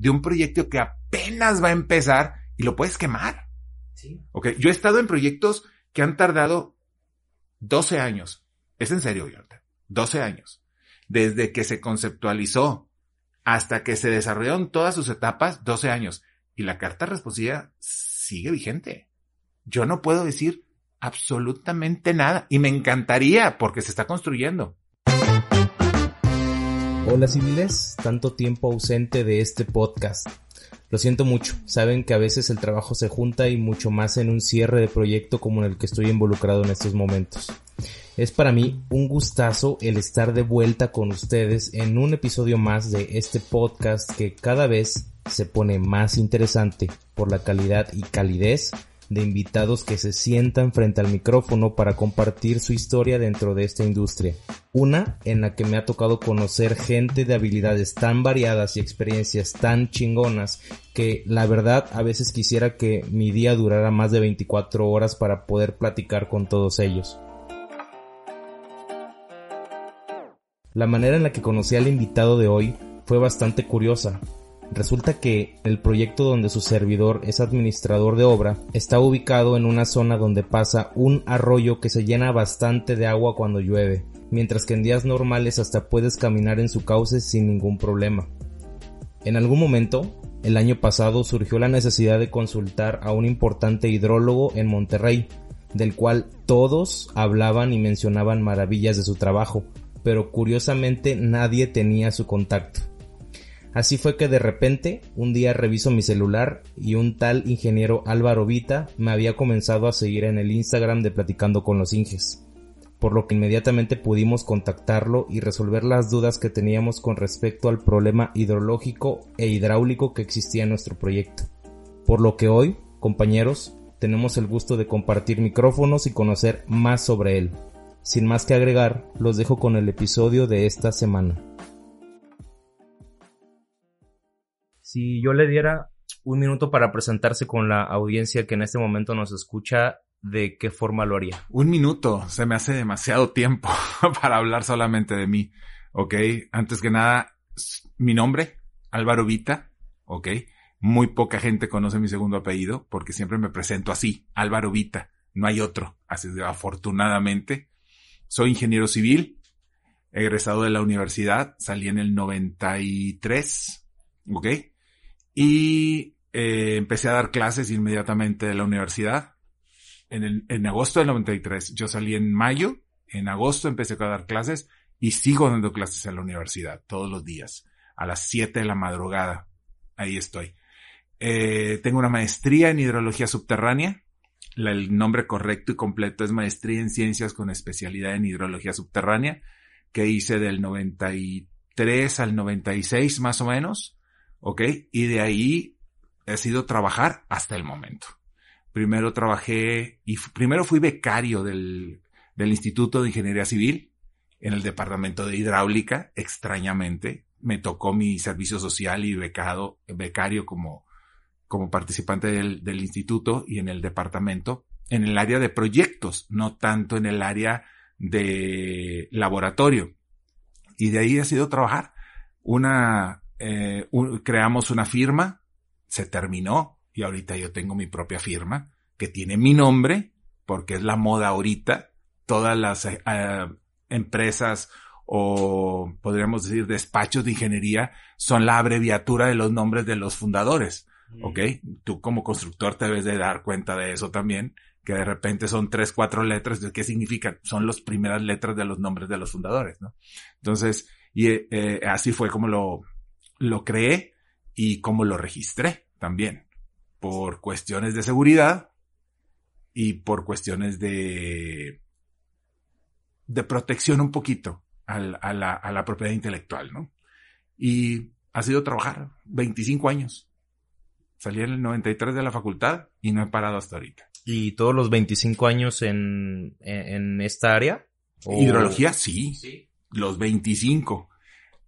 de un proyecto que apenas va a empezar y lo puedes quemar. Sí. Ok, yo he estado en proyectos que han tardado 12 años. Es en serio, Jonathan. 12 años. Desde que se conceptualizó hasta que se desarrollaron todas sus etapas, 12 años. Y la carta responsiva sigue vigente. Yo no puedo decir absolutamente nada. Y me encantaría porque se está construyendo. Hola civiles, tanto tiempo ausente de este podcast. Lo siento mucho, saben que a veces el trabajo se junta y mucho más en un cierre de proyecto como en el que estoy involucrado en estos momentos. Es para mí un gustazo el estar de vuelta con ustedes en un episodio más de este podcast que cada vez se pone más interesante por la calidad y calidez de invitados que se sientan frente al micrófono para compartir su historia dentro de esta industria. Una en la que me ha tocado conocer gente de habilidades tan variadas y experiencias tan chingonas que la verdad a veces quisiera que mi día durara más de 24 horas para poder platicar con todos ellos. La manera en la que conocí al invitado de hoy fue bastante curiosa, Resulta que el proyecto donde su servidor es administrador de obra está ubicado en una zona donde pasa un arroyo que se llena bastante de agua cuando llueve, mientras que en días normales hasta puedes caminar en su cauce sin ningún problema. En algún momento, el año pasado surgió la necesidad de consultar a un importante hidrólogo en Monterrey, del cual todos hablaban y mencionaban maravillas de su trabajo, pero curiosamente nadie tenía su contacto. Así fue que de repente, un día reviso mi celular y un tal ingeniero Álvaro Vita me había comenzado a seguir en el Instagram de Platicando con los Inges, por lo que inmediatamente pudimos contactarlo y resolver las dudas que teníamos con respecto al problema hidrológico e hidráulico que existía en nuestro proyecto. Por lo que hoy, compañeros, tenemos el gusto de compartir micrófonos y conocer más sobre él. Sin más que agregar, los dejo con el episodio de esta semana. Si yo le diera un minuto para presentarse con la audiencia que en este momento nos escucha, ¿de qué forma lo haría? Un minuto, se me hace demasiado tiempo para hablar solamente de mí. Ok, antes que nada, mi nombre, Álvaro Vita, ok. Muy poca gente conoce mi segundo apellido porque siempre me presento así, Álvaro Vita, no hay otro, así afortunadamente. Soy ingeniero civil, egresado de la universidad, salí en el 93, ok. Y eh, empecé a dar clases inmediatamente de la universidad. En, el, en agosto del 93. Yo salí en mayo. En agosto empecé a dar clases y sigo dando clases en la universidad todos los días. A las 7 de la madrugada. Ahí estoy. Eh, tengo una maestría en hidrología subterránea. el nombre correcto y completo es maestría en ciencias con especialidad en hidrología subterránea, que hice del 93 al 96 más o menos. ¿Ok? Y de ahí he sido trabajar hasta el momento. Primero trabajé y primero fui becario del, del Instituto de Ingeniería Civil en el departamento de hidráulica, extrañamente. Me tocó mi servicio social y becado, becario como, como participante del, del instituto y en el departamento, en el área de proyectos, no tanto en el área de laboratorio. Y de ahí he sido trabajar. Una eh, creamos una firma, se terminó y ahorita yo tengo mi propia firma que tiene mi nombre porque es la moda ahorita. Todas las eh, eh, empresas o podríamos decir despachos de ingeniería son la abreviatura de los nombres de los fundadores. Mm. ¿Ok? Tú como constructor te debes de dar cuenta de eso también, que de repente son tres, cuatro letras. ¿De qué significan? Son las primeras letras de los nombres de los fundadores, ¿no? Entonces, y así fue como lo, lo creé y cómo lo registré también, por cuestiones de seguridad y por cuestiones de, de protección un poquito a, la, a la propiedad intelectual, ¿no? Y ha sido trabajar 25 años. Salí en el 93 de la facultad y no he parado hasta ahorita. ¿Y todos los 25 años en, en, esta área? Hidrología, sí. sí. Los 25.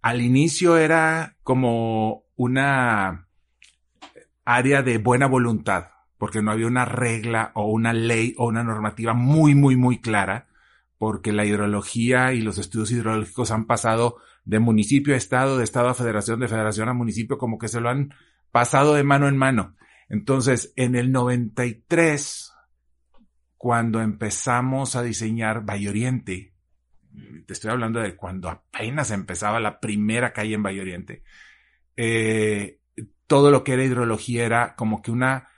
Al inicio era como una área de buena voluntad, porque no había una regla o una ley o una normativa muy, muy, muy clara, porque la hidrología y los estudios hidrológicos han pasado de municipio a estado, de estado a federación, de federación a municipio, como que se lo han pasado de mano en mano. Entonces, en el 93, cuando empezamos a diseñar Valle Oriente, te estoy hablando de cuando apenas empezaba la primera calle en Valle Oriente, eh, todo lo que era hidrología era como que una,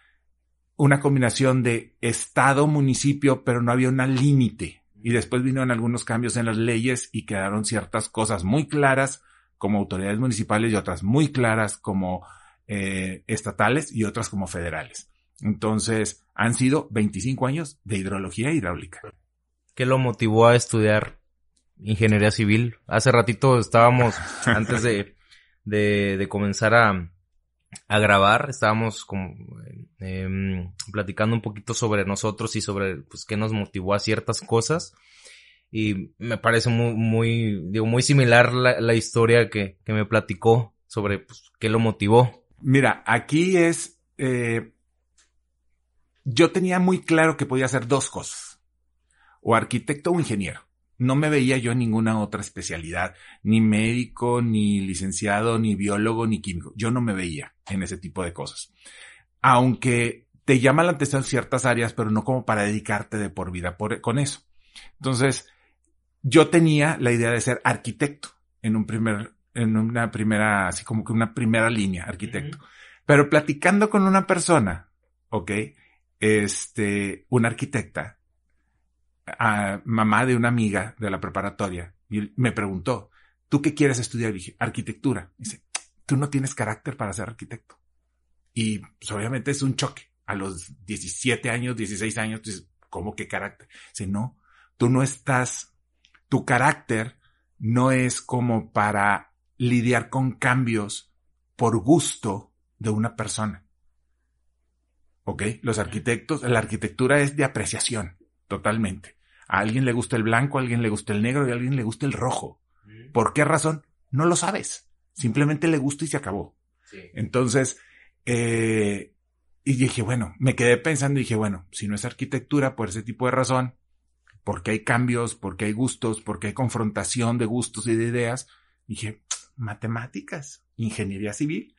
una combinación de estado, municipio, pero no había un límite. Y después vinieron algunos cambios en las leyes y quedaron ciertas cosas muy claras como autoridades municipales y otras muy claras como eh, estatales y otras como federales. Entonces, han sido 25 años de hidrología hidráulica. ¿Qué lo motivó a estudiar ingeniería civil? Hace ratito estábamos, antes de, de, comenzar a, a, grabar, estábamos como, em, platicando un poquito sobre nosotros y sobre pues, qué nos motivó a ciertas cosas. Y me parece muy, muy, digo, muy similar la, la historia que, que me platicó sobre pues, qué lo motivó. Mira, aquí es, eh, yo tenía muy claro que podía hacer dos cosas, o arquitecto o ingeniero. No me veía yo en ninguna otra especialidad, ni médico, ni licenciado, ni biólogo, ni químico. Yo no me veía en ese tipo de cosas. Aunque te llama la atención ciertas áreas, pero no como para dedicarte de por vida con eso. Entonces, yo tenía la idea de ser arquitecto en un primer en una primera, así como que una primera línea, arquitecto. Pero platicando con una persona, ¿ok? Este, una arquitecta, mamá de una amiga de la preparatoria, y me preguntó, ¿tú qué quieres estudiar? dije, arquitectura. dice, tú no tienes carácter para ser arquitecto. Y pues, obviamente es un choque. A los 17 años, 16 años, dices, ¿cómo qué carácter? Dice, no, tú no estás, tu carácter no es como para lidiar con cambios por gusto de una persona. ¿Ok? Los arquitectos, la arquitectura es de apreciación, totalmente. A alguien le gusta el blanco, a alguien le gusta el negro y a alguien le gusta el rojo. ¿Por qué razón? No lo sabes. Simplemente le gusta y se acabó. Entonces, eh, y dije, bueno, me quedé pensando y dije, bueno, si no es arquitectura por ese tipo de razón, porque hay cambios, porque hay gustos, porque hay confrontación de gustos y de ideas, dije, matemáticas, ingeniería civil.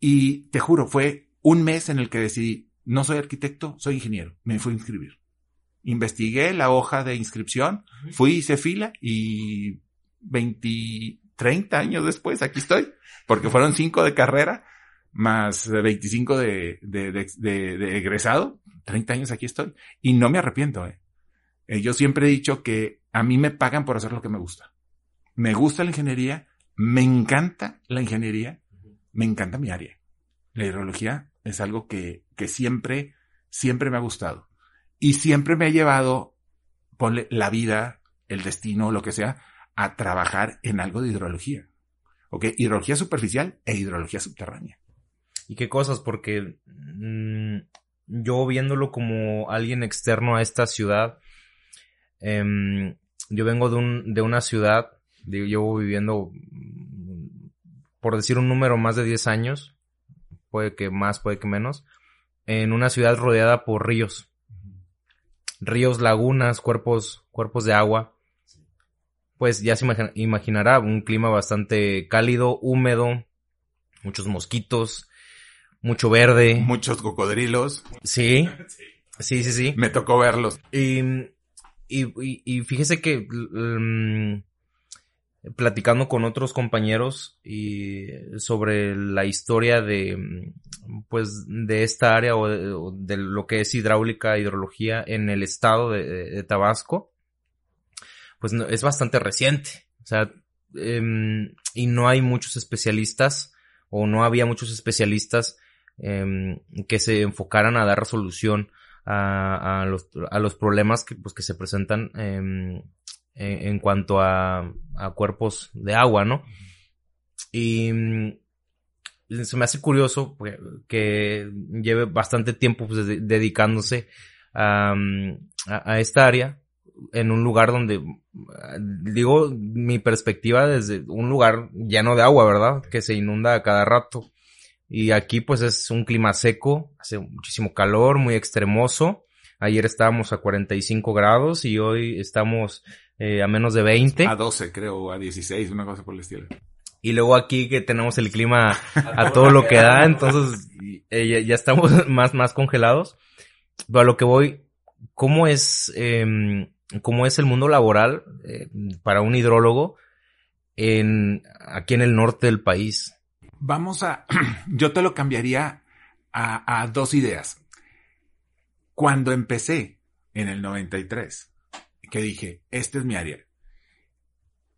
Y te juro, fue un mes en el que decidí, no soy arquitecto, soy ingeniero. Me fui a inscribir. Investigué la hoja de inscripción, fui, hice fila y 20, 30 años después aquí estoy, porque fueron 5 de carrera más 25 de, de, de, de, egresado. 30 años aquí estoy. Y no me arrepiento. ¿eh? Eh, yo siempre he dicho que a mí me pagan por hacer lo que me gusta. Me gusta la ingeniería, me encanta la ingeniería, me encanta mi área. La hidrología es algo que, que siempre, siempre me ha gustado. Y siempre me ha llevado, ponle la vida, el destino, lo que sea, a trabajar en algo de hidrología. ¿Ok? Hidrología superficial e hidrología subterránea. ¿Y qué cosas? Porque mm, yo viéndolo como alguien externo a esta ciudad, em, yo vengo de, un, de una ciudad llevo viviendo, por decir un número, más de 10 años, puede que más, puede que menos, en una ciudad rodeada por ríos. Ríos, lagunas, cuerpos, cuerpos de agua. Pues ya se imaginará un clima bastante cálido, húmedo, muchos mosquitos, mucho verde. Muchos cocodrilos. Sí. Sí, sí, sí. Me tocó verlos. Y, y, y, fíjese que mm, platicando con otros compañeros y sobre la historia de pues de esta área o de, lo que es hidráulica hidrología en el estado de, Tabasco pues es bastante reciente. O sea em, y no hay muchos especialistas o no había muchos especialistas em, que se enfocaran a dar resolución a, a, los, a los problemas que, pues, que se presentan em, en, cuanto a, cuerpos de agua, ¿no? Y mm, se me hace curioso que lleve bastante tiempo pues, dedicándose mm, a, a, esta área en un lugar donde, digo, mi perspectiva desde un lugar lleno de agua, ¿verdad? Que se inunda a cada rato. Y aquí pues es un clima seco, hace muchísimo calor, muy extremoso. Ayer estábamos a 45 grados y hoy estamos eh, a menos de 20. A 12 creo, a 16, una cosa por el estilo. Y luego aquí que tenemos el clima a todo lo que da, entonces eh, ya, estamos más, más congelados. Pero a lo que voy, ¿cómo es, eh, cómo es el mundo laboral eh, para un hidrólogo en, aquí en el norte del país? Vamos a, yo te lo cambiaría a, a dos ideas. Cuando empecé en el 93, que dije, este es mi área,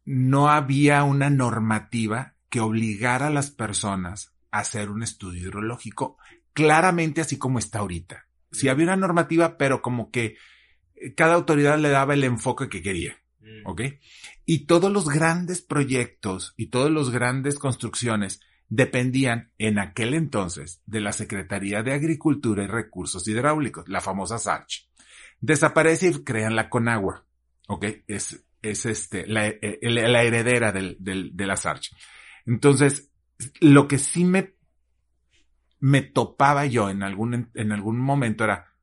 no había una normativa que obligara a las personas a hacer un estudio hidrológico claramente así como está ahorita. Sí había una normativa, pero como que eh, cada autoridad le daba el enfoque que quería. Mm. ¿Ok? Y todos los grandes proyectos y todas las grandes construcciones dependían en aquel entonces de la Secretaría de Agricultura y Recursos Hidráulicos, la famosa SARCH. Desaparece y crean la Conagua. ¿Ok? Es es este, la, eh, la heredera del, del, de la Sarch. Entonces, lo que sí me, me topaba yo en algún, en algún momento era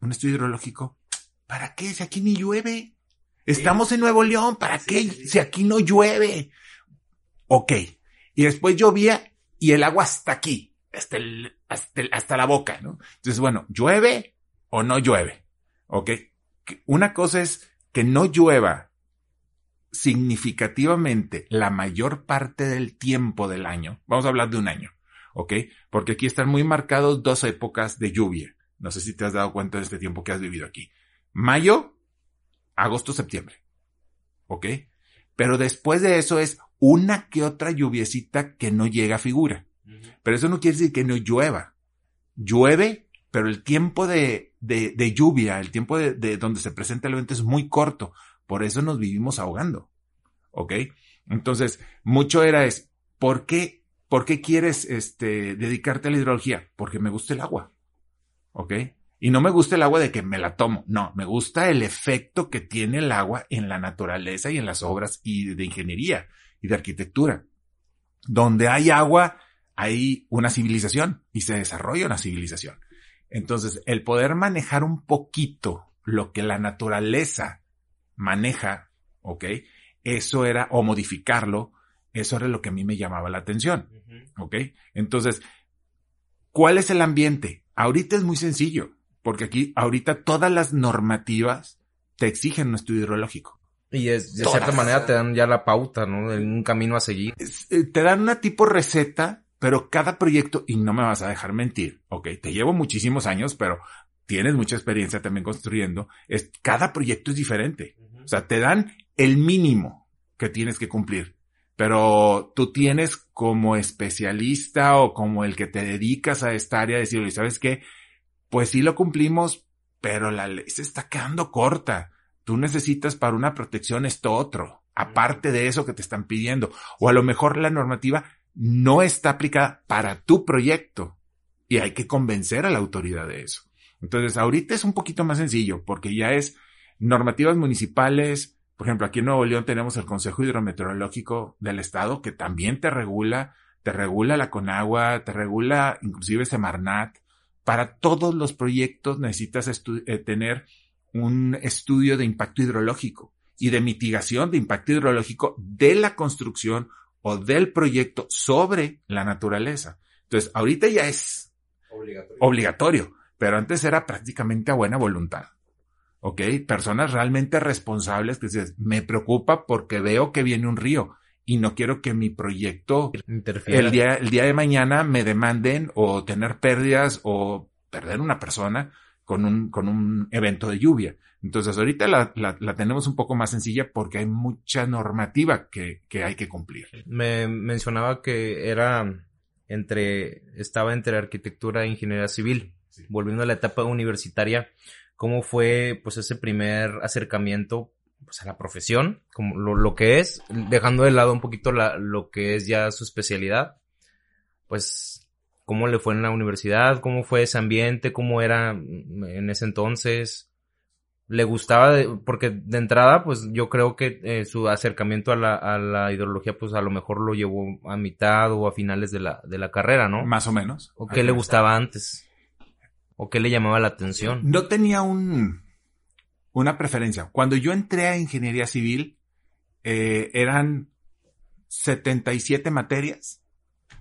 un estudio hidrológico. ¿Para qué? Si aquí ni llueve. Estamos en Nuevo León. ¿Para qué? Si aquí no llueve. Ok. Y después llovía y el agua hasta aquí, hasta, el, hasta, hasta la boca, ¿no? Entonces, bueno, ¿llueve o no llueve? Ok. Una cosa es que no llueva significativamente la mayor parte del tiempo del año, vamos a hablar de un año, ¿ok? Porque aquí están muy marcados dos épocas de lluvia. No sé si te has dado cuenta de este tiempo que has vivido aquí. Mayo, agosto, septiembre. ¿Ok? Pero después de eso es una que otra lluviecita que no llega a figura. Pero eso no quiere decir que no llueva. Llueve, pero el tiempo de, de, de lluvia, el tiempo de, de donde se presenta el evento es muy corto. Por eso nos vivimos ahogando. ¿Ok? Entonces, mucho era es, ¿por qué, por qué quieres este, dedicarte a la hidrología? Porque me gusta el agua. ¿Ok? Y no me gusta el agua de que me la tomo. No, me gusta el efecto que tiene el agua en la naturaleza y en las obras y de ingeniería y de arquitectura. Donde hay agua, hay una civilización y se desarrolla una civilización. Entonces, el poder manejar un poquito lo que la naturaleza maneja, ¿ok? Eso era, o modificarlo, eso era lo que a mí me llamaba la atención, ¿ok? Entonces, ¿cuál es el ambiente? Ahorita es muy sencillo, porque aquí, ahorita todas las normativas te exigen un estudio hidrológico. Y es, de cierta manera te dan ya la pauta, ¿no? Un camino a seguir. Eh, te dan una tipo receta, pero cada proyecto, y no me vas a dejar mentir, ok, te llevo muchísimos años, pero tienes mucha experiencia también construyendo, es, cada proyecto es diferente. O sea, te dan el mínimo que tienes que cumplir. Pero tú tienes como especialista o como el que te dedicas a esta área decirle, ¿sabes qué? Pues sí lo cumplimos, pero la ley se está quedando corta. Tú necesitas para una protección esto otro, aparte de eso que te están pidiendo. O a lo mejor la normativa no está aplicada para tu proyecto y hay que convencer a la autoridad de eso. Entonces, ahorita es un poquito más sencillo porque ya es normativas municipales. Por ejemplo, aquí en Nuevo León tenemos el Consejo Hidrometeorológico del Estado que también te regula, te regula la Conagua, te regula inclusive Semarnat. Para todos los proyectos necesitas eh, tener un estudio de impacto hidrológico y de mitigación de impacto hidrológico de la construcción o del proyecto sobre la naturaleza. Entonces, ahorita ya es obligatorio. obligatorio pero antes era prácticamente a buena voluntad. ¿Ok? Personas realmente responsables que dicen, me preocupa porque veo que viene un río y no quiero que mi proyecto el día, el día de mañana me demanden o tener pérdidas o perder una persona con un, con un evento de lluvia. Entonces ahorita la, la, la tenemos un poco más sencilla porque hay mucha normativa que, que hay que cumplir. Me mencionaba que era entre, estaba entre arquitectura e ingeniería civil volviendo a la etapa universitaria, ¿cómo fue pues ese primer acercamiento pues, a la profesión, como lo, que es, dejando de lado un poquito la, lo que es ya su especialidad, pues cómo le fue en la universidad, cómo fue ese ambiente, cómo era en ese entonces, le gustaba, porque de entrada, pues yo creo que eh, su acercamiento a la, a la ideología, pues a lo mejor lo llevó a mitad o a finales de la, de la carrera, ¿no? Más o menos. ¿O qué le gustaba antes? ¿O qué le llamaba la atención? No tenía un, una preferencia. Cuando yo entré a ingeniería civil, eh, eran 77 materias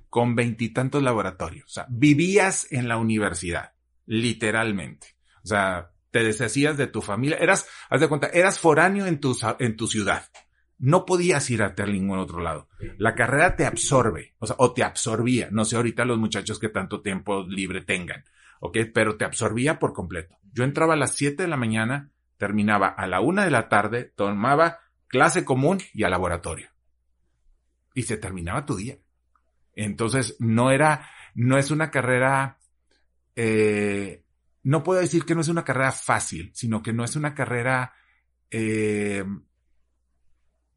con veintitantos laboratorios. O sea, vivías en la universidad, literalmente. O sea, te deshacías de tu familia, eras, haz de cuenta, eras foráneo en tu, en tu ciudad. No podías ir a ningún otro lado. La carrera te absorbe, o sea, o te absorbía. No sé ahorita los muchachos que tanto tiempo libre tengan, ¿ok? Pero te absorbía por completo. Yo entraba a las 7 de la mañana, terminaba a la una de la tarde, tomaba clase común y a laboratorio. Y se terminaba tu día. Entonces, no era, no es una carrera, eh, no puedo decir que no es una carrera fácil, sino que no es una carrera, eh,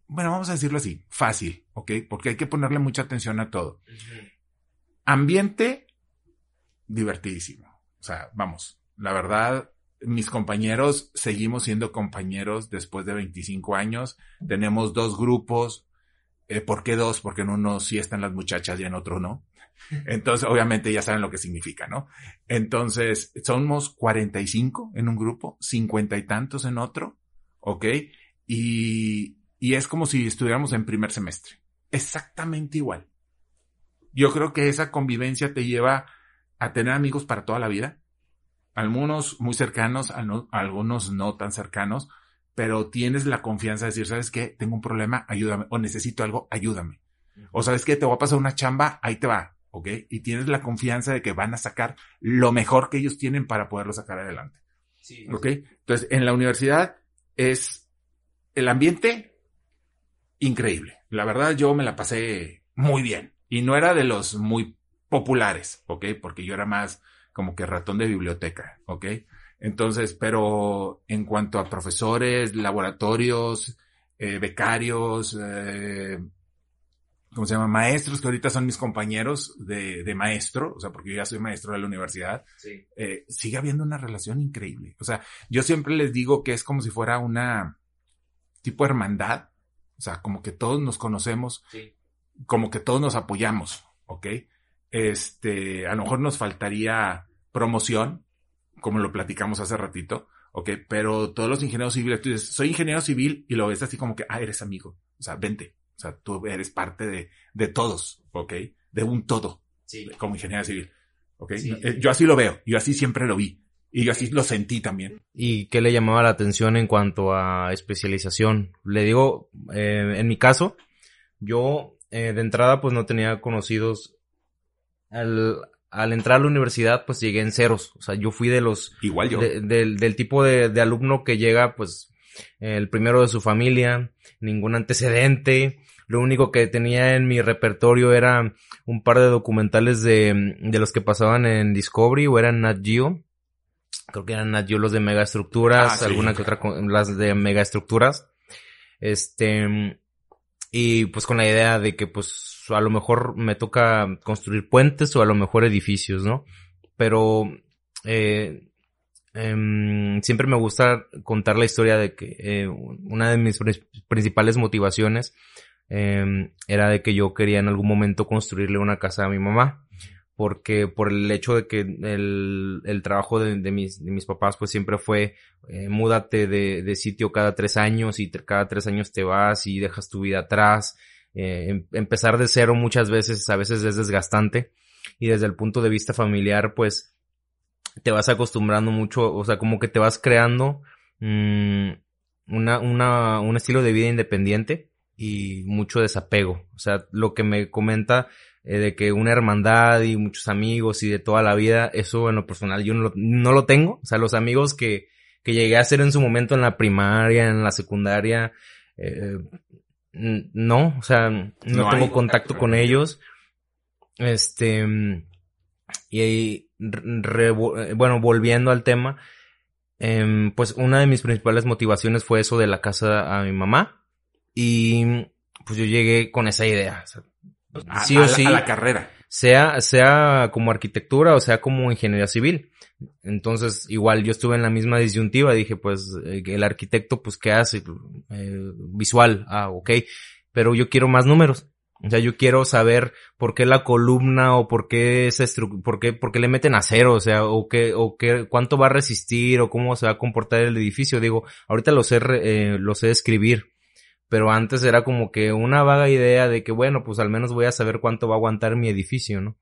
bueno, vamos a decirlo así, fácil, ¿ok? Porque hay que ponerle mucha atención a todo. Ambiente, divertidísimo. O sea, vamos, la verdad, mis compañeros seguimos siendo compañeros después de 25 años. Tenemos dos grupos. Eh, ¿Por qué dos? Porque en uno sí están las muchachas y en otro no. Entonces, obviamente ya saben lo que significa, ¿no? Entonces, somos 45 en un grupo, 50 y tantos en otro, ¿ok? Y, y es como si estuviéramos en primer semestre. Exactamente igual. Yo creo que esa convivencia te lleva a tener amigos para toda la vida. Algunos muy cercanos, algunos no tan cercanos, pero tienes la confianza de decir, ¿sabes qué? Tengo un problema, ayúdame. O necesito algo, ayúdame. O sabes qué? Te voy a pasar una chamba, ahí te va. ¿ok? Y tienes la confianza de que van a sacar lo mejor que ellos tienen para poderlo sacar adelante. Sí. ¿Ok? Entonces, en la universidad es el ambiente increíble. La verdad, yo me la pasé muy bien. Y no era de los muy populares, ¿ok? Porque yo era más como que ratón de biblioteca, ¿ok? Entonces, pero en cuanto a profesores, laboratorios, eh, becarios, eh, ¿cómo se llama? Maestros que ahorita son mis compañeros de, de maestro, o sea, porque yo ya soy maestro de la universidad, sí. eh, sigue habiendo una relación increíble. O sea, yo siempre les digo que es como si fuera una tipo hermandad, o sea, como que todos nos conocemos, sí. como que todos nos apoyamos, ¿ok? Este, a lo mejor nos faltaría promoción, como lo platicamos hace ratito, ¿ok? Pero todos los ingenieros civiles, tú dices, soy ingeniero civil y lo ves así como que, ah, eres amigo, o sea, vente, o sea, tú eres parte de, de todos, ¿ok? De un todo, sí. como ingeniero civil, ¿ok? Sí, sí. Yo así lo veo, yo así siempre lo vi. Y yo así lo sentí también. ¿Y qué le llamaba la atención en cuanto a especialización? Le digo, eh, en mi caso, yo eh, de entrada pues no tenía conocidos. Al, al, entrar a la universidad pues llegué en ceros. O sea, yo fui de los... Igual yo. De, de, del tipo de, de, alumno que llega pues el primero de su familia, ningún antecedente, lo único que tenía en mi repertorio era un par de documentales de, de los que pasaban en Discovery o eran Nat Geo. Creo que eran Nat Geo los de megaestructuras, ah, sí. alguna que otra, las de megaestructuras. Este, y pues con la idea de que pues a lo mejor me toca construir puentes o a lo mejor edificios, ¿no? Pero, eh, eh, siempre me gusta contar la historia de que eh, una de mis principales motivaciones eh, era de que yo quería en algún momento construirle una casa a mi mamá. Porque por el hecho de que el, el trabajo de, de, mis, de mis papás pues siempre fue eh, múdate de, de, sitio cada tres años y cada tres años te vas y dejas tu vida atrás. Eh, em, empezar de cero muchas veces, a veces es desgastante. Y desde el punto de vista familiar pues te vas acostumbrando mucho, o sea, como que te vas creando mmm, una, una, un estilo de vida independiente y mucho desapego. O sea, lo que me comenta eh, de que una hermandad y muchos amigos y de toda la vida, eso en lo personal yo no lo, no lo tengo. O sea, los amigos que, que llegué a hacer en su momento en la primaria, en la secundaria, eh, no, o sea, no, no tengo contacto con ellos. Este, y re, bueno, volviendo al tema, em, pues una de mis principales motivaciones fue eso de la casa a mi mamá. Y pues yo llegué con esa idea. sí o sí. A la carrera. Sea, sea como arquitectura o sea como ingeniería civil. Entonces, igual yo estuve en la misma disyuntiva, dije, pues, eh, el arquitecto, pues, ¿qué hace? Eh, visual, ah, ok, pero yo quiero más números. O sea, yo quiero saber por qué la columna o por qué esa por qué, por qué le meten acero, o sea, o qué, o qué, cuánto va a resistir o cómo se va a comportar el edificio. Digo, ahorita lo sé, eh, lo sé escribir, pero antes era como que una vaga idea de que, bueno, pues al menos voy a saber cuánto va a aguantar mi edificio, ¿no?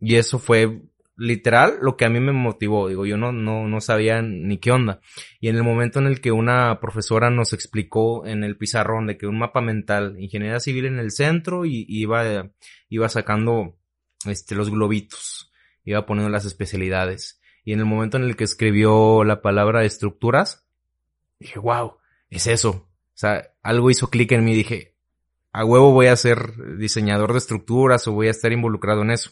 Y eso fue literal lo que a mí me motivó. Digo, yo no, no, no sabía ni qué onda. Y en el momento en el que una profesora nos explicó en el pizarrón de que un mapa mental, ingeniería civil en el centro y iba, iba sacando este, los globitos, iba poniendo las especialidades. Y en el momento en el que escribió la palabra estructuras, dije, wow, es eso. O sea, algo hizo clic en mí. Dije, a huevo voy a ser diseñador de estructuras o voy a estar involucrado en eso.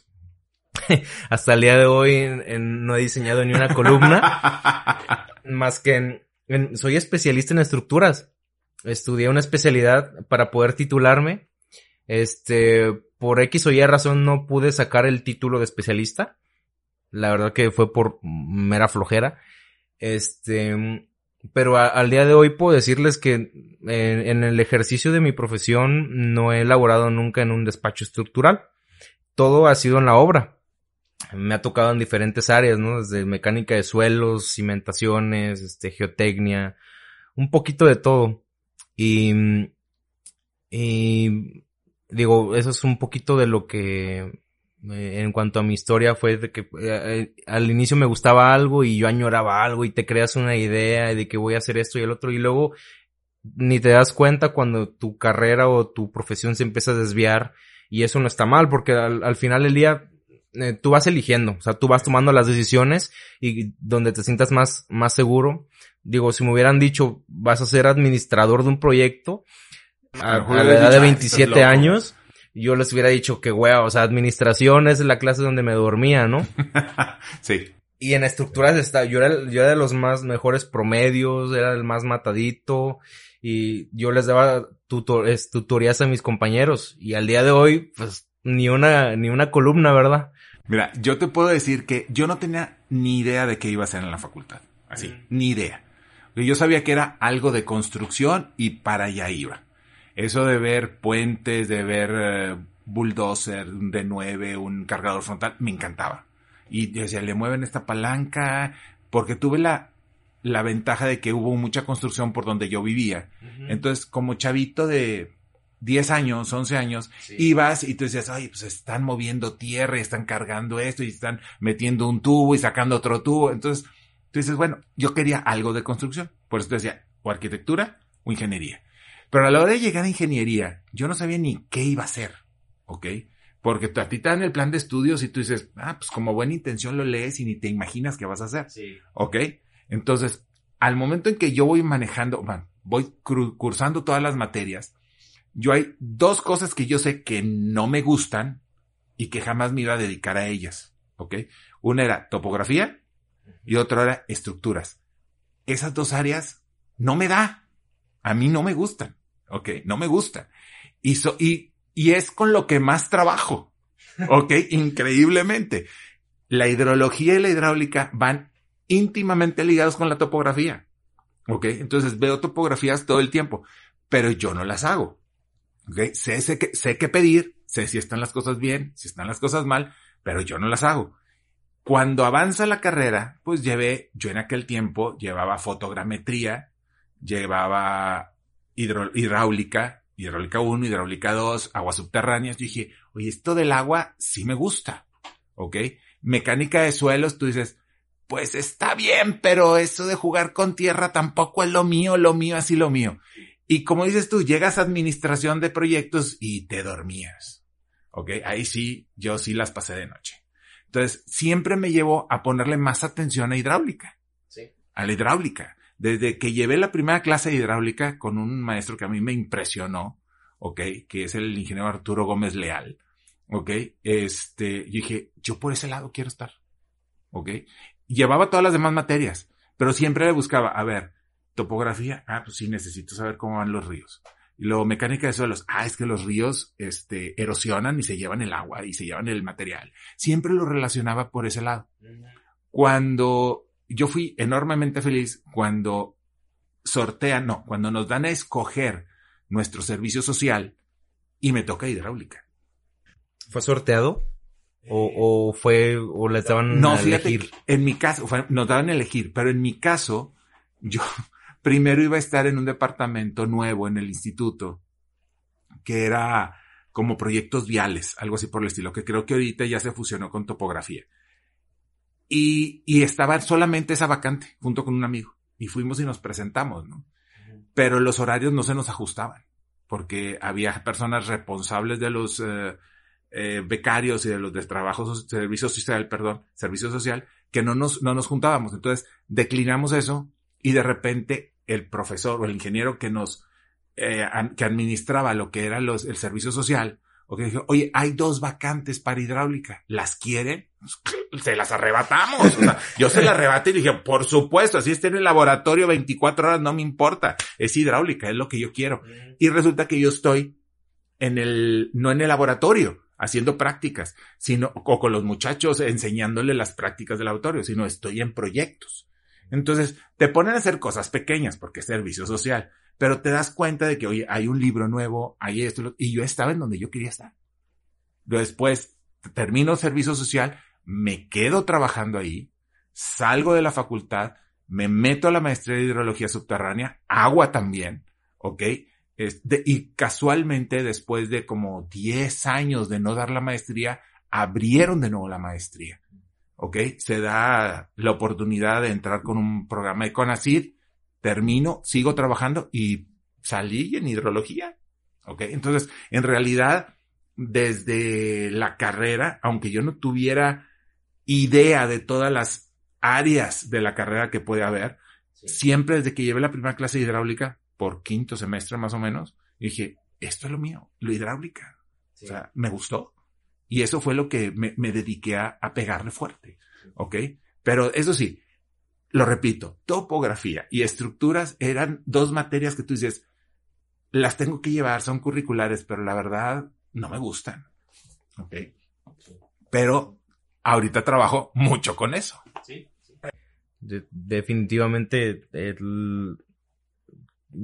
hasta el día de hoy no he diseñado ni una columna, más que en, soy especialista en estructuras. Estudié una especialidad para poder titularme. Este, por X o Y razón no pude sacar el título de especialista. La verdad que fue por mera flojera. Este, pero al día de hoy puedo decirles que en, en, el ejercicio de mi profesión no he elaborado nunca en un despacho estructural. Todo ha sido en la obra me ha tocado en diferentes áreas, ¿no? Desde mecánica de suelos, cimentaciones, este, geotecnia, un poquito de todo. Y, y digo, eso es un poquito de lo que eh, en cuanto a mi historia fue de que eh, eh, al inicio me gustaba algo y yo añoraba algo y te creas una idea de que voy a hacer esto y el otro y luego ni te das cuenta cuando tu carrera o tu profesión se empieza a desviar y eso no está mal porque al, al final del día eh, tú vas eligiendo, o sea, tú vas tomando las decisiones y donde te sientas más, más seguro. Digo, si me hubieran dicho, vas a ser administrador de un proyecto a, la edad de 27 años, yo les hubiera dicho que, wea, o sea, administración es la clase donde me dormía, ¿no? sí. Y en estructuras está, yo era, yo era de los más mejores promedios, era el más matadito, y yo les daba tutorías a mis compañeros, y al día de hoy, pues, ni una, ni una columna, ¿verdad? Mira, yo te puedo decir que yo no tenía ni idea de qué iba a hacer en la facultad. Así, ni idea. Yo sabía que era algo de construcción y para allá iba. Eso de ver puentes, de ver eh, bulldozer de nueve, un cargador frontal, me encantaba. Y decía, le mueven esta palanca, porque tuve la, la ventaja de que hubo mucha construcción por donde yo vivía. Entonces, como chavito de 10 años, 11 años, ibas y tú decías, ay, pues están moviendo tierra y están cargando esto y están metiendo un tubo y sacando otro tubo. Entonces, tú dices, bueno, yo quería algo de construcción. Por eso te decía, o arquitectura o ingeniería. Pero a la hora de llegar a ingeniería, yo no sabía ni qué iba a hacer, ¿ok? Porque a ti te dan el plan de estudios y tú dices, ah, pues como buena intención lo lees y ni te imaginas qué vas a hacer. Sí. ¿Ok? Entonces, al momento en que yo voy manejando, bueno, voy cursando todas las materias, yo hay dos cosas que yo sé que no me gustan y que jamás me iba a dedicar a ellas, ¿ok? Una era topografía y otra era estructuras. Esas dos no me da. A mí no me gustan, ¿ok? No me gustan. Y, y, y es con lo que más trabajo, ¿ok? Increíblemente. La hidrología y la hidráulica van íntimamente ligados con la topografía, ¿ok? Entonces veo topografías todo el tiempo, pero yo no las hago. Okay. Sé, sé, que, sé qué pedir, sé si están las cosas bien, si están las cosas mal, pero yo no las hago. Cuando avanza la carrera, pues llevé, yo en aquel tiempo llevaba fotogrametría, llevaba hidráulica, hidráulica 1, hidráulica 2, aguas subterráneas. Yo dije, oye, esto del agua sí me gusta, ¿ok? Mecánica de suelos, tú dices, pues está bien, pero eso de jugar con tierra tampoco es lo mío, lo mío, así lo mío. Y como dices tú, llegas a administración de proyectos y te dormías. ¿Ok? Ahí sí, yo sí las pasé de noche. Entonces, siempre me llevo a ponerle más atención a hidráulica. Sí. A la hidráulica. Desde que llevé la primera clase de hidráulica con un maestro que a mí me impresionó, ¿ok? Que es el ingeniero Arturo Gómez Leal, ¿ok? Este, yo dije, yo por ese lado quiero estar, ¿ok? Llevaba todas las demás materias, Pero siempre le buscaba, a ver, topografía, ah, pues sí, necesito saber cómo van los ríos. Y luego mecánica de suelos, ah, es que los ríos, este, erosionan y se llevan el agua y se llevan el material. Siempre lo relacionaba por ese lado. Cuando yo fui enormemente feliz cuando sortean, no, cuando nos dan a escoger nuestro servicio social y me toca hidráulica. ¿Fue sorteado? ¿O, fue, o les daban no, a elegir? en mi caso, nos daban a elegir, pero en mi caso, yo primero iba a estar en un departamento nuevo en el instituto, que era como proyectos viales, algo así por el estilo, que creo que ahorita ya se fusionó con topografía. Y, y estaba solamente esa vacante junto con un amigo. Y fuimos y nos presentamos, ¿no? Pero los horarios no se nos ajustaban, porque había personas responsables de los eh, eh, becarios y de los de trabajo, servicio social, perdón, servicio social, que no nos, no nos juntábamos. Entonces, declinamos eso y de repente el profesor o el ingeniero que nos, eh, que administraba lo que era los, el servicio social, o que dijo, oye, hay dos vacantes para hidráulica, ¿las quiere? Se las arrebatamos. O sea, yo se las arrebaté y dije, por supuesto, así esté en el laboratorio 24 horas, no me importa. Es hidráulica, es lo que yo quiero. Mm. Y resulta que yo estoy en el, no en el laboratorio, haciendo prácticas, sino, o con los muchachos enseñándole las prácticas del laboratorio, sino estoy en proyectos. Entonces, te ponen a hacer cosas pequeñas porque es servicio social, pero te das cuenta de que, oye, hay un libro nuevo, hay esto, y yo estaba en donde yo quería estar. Después, termino servicio social, me quedo trabajando ahí, salgo de la facultad, me meto a la maestría de hidrología subterránea, agua también, ¿ok? y casualmente, después de como 10 años de no dar la maestría, abrieron de nuevo la maestría. ¿Ok? Se da la oportunidad de entrar con un programa de CONACID, termino, sigo trabajando y salí en hidrología. ¿Ok? Entonces, en realidad, desde la carrera, aunque yo no tuviera idea de todas las áreas de la carrera que puede haber, siempre desde que llevé la primera clase de hidráulica, por quinto semestre más o menos, dije, esto es lo mío, lo hidráulica. O sea, me gustó. Y eso fue lo que me, dediqué a, a, pegarle fuerte. ¿Ok? Pero eso sí, lo repito, topografía y estructuras eran dos materias que tú dices, las tengo que llevar, son curriculares, pero la verdad no me gustan. ¿Ok? Pero ahorita trabajo mucho con eso. Sí. definitivamente el,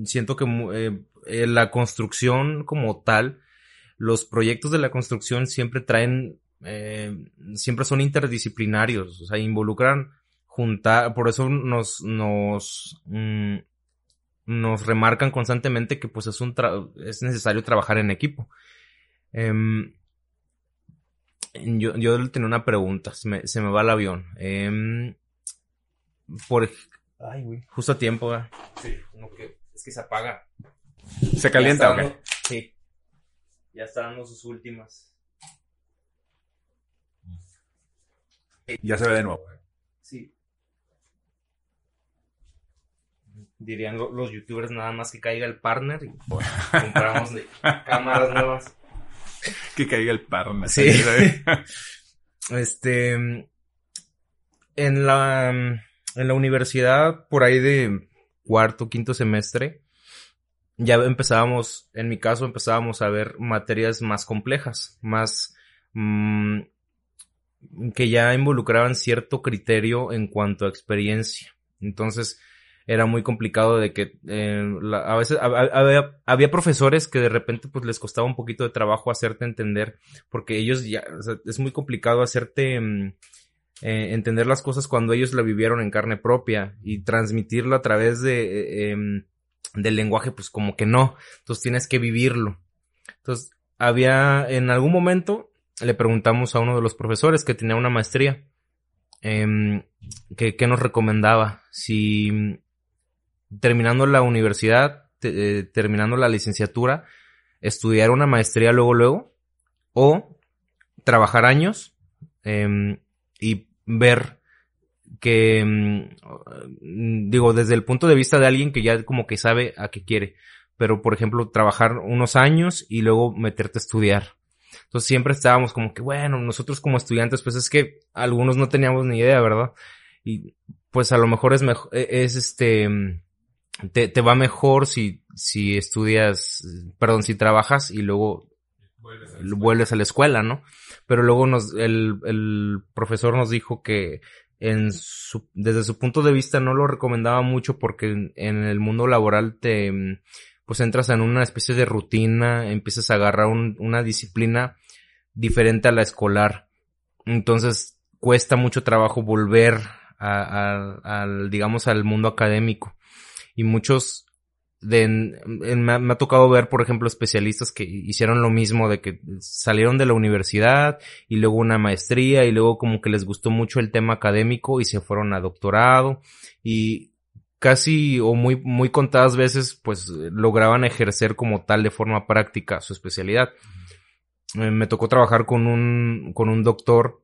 siento que eh, eh, la construcción como tal, los proyectos de la construcción siempre traen, eh, siempre son interdisciplinarios, o sea, involucran juntar, por eso nos, nos, mm, nos remarcan constantemente que pues es un es necesario trabajar en equipo. Em, yo, yo tenía una pregunta, se me, se me va el avión. Eh, por, ay, güey, justo a tiempo, Sí, es que se apaga. ¿Se calienta o qué? Ya está dando sus últimas. Ya se ve de nuevo. Sí. Dirían los youtubers nada más que caiga el partner y compramos cámaras nuevas. Que caiga el partner. Sí. este. En la, en la universidad, por ahí de cuarto, quinto semestre, ya empezábamos, en mi caso, empezábamos a ver materias más complejas, más mm, que ya involucraban cierto criterio en cuanto a experiencia. Entonces, era muy complicado de que eh, a veces había, profesores que de repente pues les costaba un poquito de trabajo hacerte entender porque ellos ya es muy complicado hacerte mm, eh, entender las cosas cuando ellos la vivieron en carne propia y transmitirlo a través de, eh, em, del lenguaje, pues como que no. Entonces tienes que vivirlo. Entonces, había, en algún momento, le preguntamos a uno de los profesores que tenía una maestría, eh, que, nos recomendaba. Si terminando la universidad, eh, terminando la licenciatura, estudiar una maestría luego, luego, o trabajar años eh, y ver que, mm, digo, desde el punto de vista de alguien que ya como que sabe a qué quiere, pero por ejemplo, trabajar unos años y luego meterte a estudiar. Entonces siempre estábamos como que, bueno, nosotros como estudiantes, pues es que algunos no teníamos ni idea, ¿verdad? y pues a lo mejor es mejor, e, es este, te, te va mejor si, si estudias, perdón, si trabajas y luego vuelves a la escuela, ¿no? Pero luego nos, el, el profesor nos dijo que en su, desde su punto de vista no lo recomendaba mucho porque en, el mundo laboral te, pues entras en una especie de rutina, empiezas a agarrar un, una disciplina diferente a la escolar. Entonces cuesta mucho trabajo volver al, digamos, al mundo académico. Y muchos de, me, ha, tocado ver, por ejemplo, especialistas que hicieron lo mismo, de que salieron de la universidad y luego una maestría y luego como que les gustó mucho el tema académico y se fueron a doctorado y casi o muy, muy contadas veces pues lograban ejercer como tal de forma práctica su especialidad. Eh, me tocó trabajar con un, con un doctor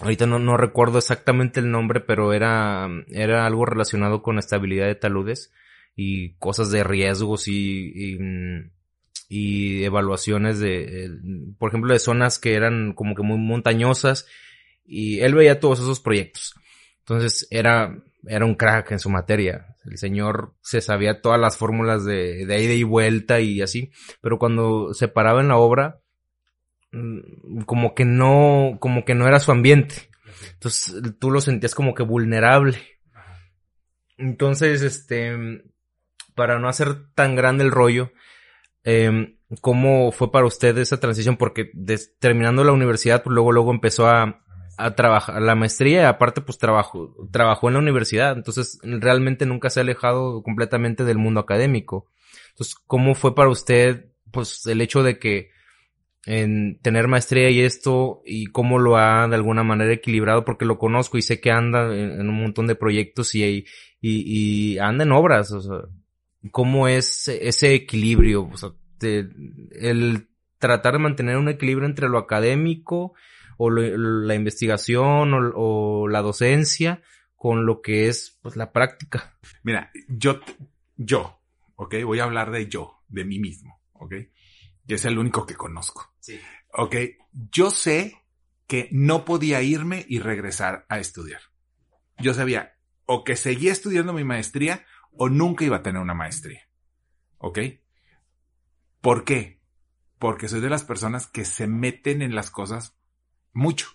Ahorita no, no recuerdo exactamente el nombre, pero era, era algo relacionado con estabilidad de taludes y cosas de riesgos y, y, evaluaciones de, por ejemplo, de zonas que eran como que muy montañosas y él veía todos esos proyectos. Entonces era, era un crack en su materia. El señor se sabía todas las fórmulas de, de ida y vuelta y así, pero cuando se paraba en la obra, Mm, como que no, como que no era su ambiente. Entonces tú lo sentías como que vulnerable. Entonces, este, para no hacer tan grande el rollo, eh, ¿cómo fue para usted esa transición? Porque terminando la universidad, pues luego, luego empezó a, a trabajar la maestría y aparte pues trabajó, trabajó en la universidad. Entonces realmente nunca se ha alejado completamente del mundo académico. Entonces, ¿cómo fue para usted pues el hecho de que en tener maestría y esto y cómo lo ha de alguna manera equilibrado porque lo conozco y sé que anda en, un montón de proyectos y, y, y, anda en obras, o sea, cómo es ese equilibrio, o sea, el tratar de mantener un equilibrio entre lo académico o la investigación o, o, la docencia con lo que es pues la práctica. Mira, yo, yo, ok, voy a hablar de yo, de mí mismo, ok que es el único que conozco. Sí. Ok, yo sé que no podía irme y regresar a estudiar. Yo sabía o que seguía estudiando mi maestría o nunca iba a tener una maestría. ¿Ok? ¿Por qué? Porque soy de las personas que se meten en las cosas mucho.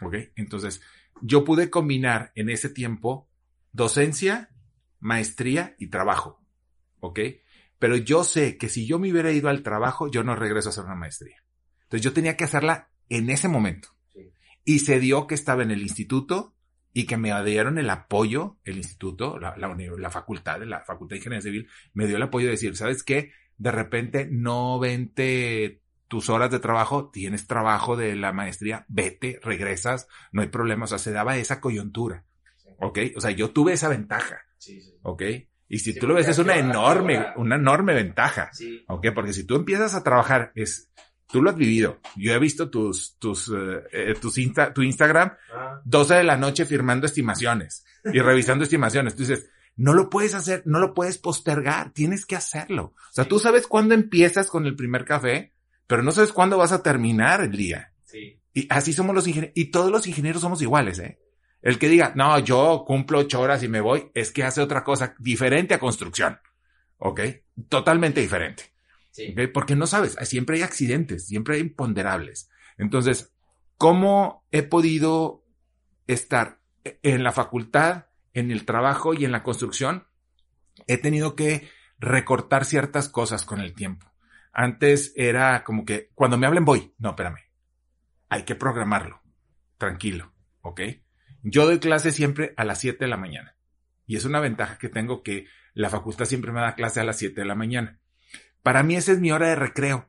¿Ok? Entonces, yo pude combinar en ese tiempo docencia, maestría y trabajo. ¿Ok? pero yo sé que si yo me hubiera ido al trabajo, yo no regreso a hacer una maestría. Entonces yo tenía que hacerla en ese momento. Y se dio que estaba en el instituto y que me dieron el apoyo, el instituto, la, la, facultad, la Facultad de Ingeniería Civil, me dio el apoyo de decir, ¿sabes qué? De repente no vente tus horas de trabajo, tienes trabajo de la maestría, vete, regresas, no hay problema. O sea, se daba esa coyuntura. ¿Ok? O sea, yo tuve esa ventaja. ¿Ok? Y si tú lo ves, es una enorme, una enorme ventaja. ¿Ok? Porque si tú empiezas a trabajar, es, tú lo has vivido. Yo he visto tus, tus, eh, eh tus Insta, tu Instagram, ah. 12 de la noche firmando estimaciones y revisando estimaciones. Tú dices, no lo puedes hacer, no lo puedes postergar, tienes que hacerlo. O sea, tú sabes cuándo empiezas con el primer café, pero no sabes cuándo vas a terminar el día. Sí. Y así somos los ingenieros, y todos los ingenieros somos iguales, ¿eh? El que diga, no, yo cumplo ocho horas y me voy, es que hace otra cosa diferente a construcción. ¿Ok? Totalmente diferente. Porque no sabes, siempre hay accidentes, siempre hay imponderables. Entonces, ¿cómo he podido estar en la facultad, en el trabajo y en la construcción? He tenido que recortar ciertas cosas con el tiempo. Antes era como que cuando me hablen voy. No, espérame. Hay que programarlo. Tranquilo. ¿Ok? Yo doy clase siempre a las 7 de la mañana. Y es una ventaja que tengo que la facultad siempre me da clase a las 7 de la mañana. Para mí esa es mi hora de recreo.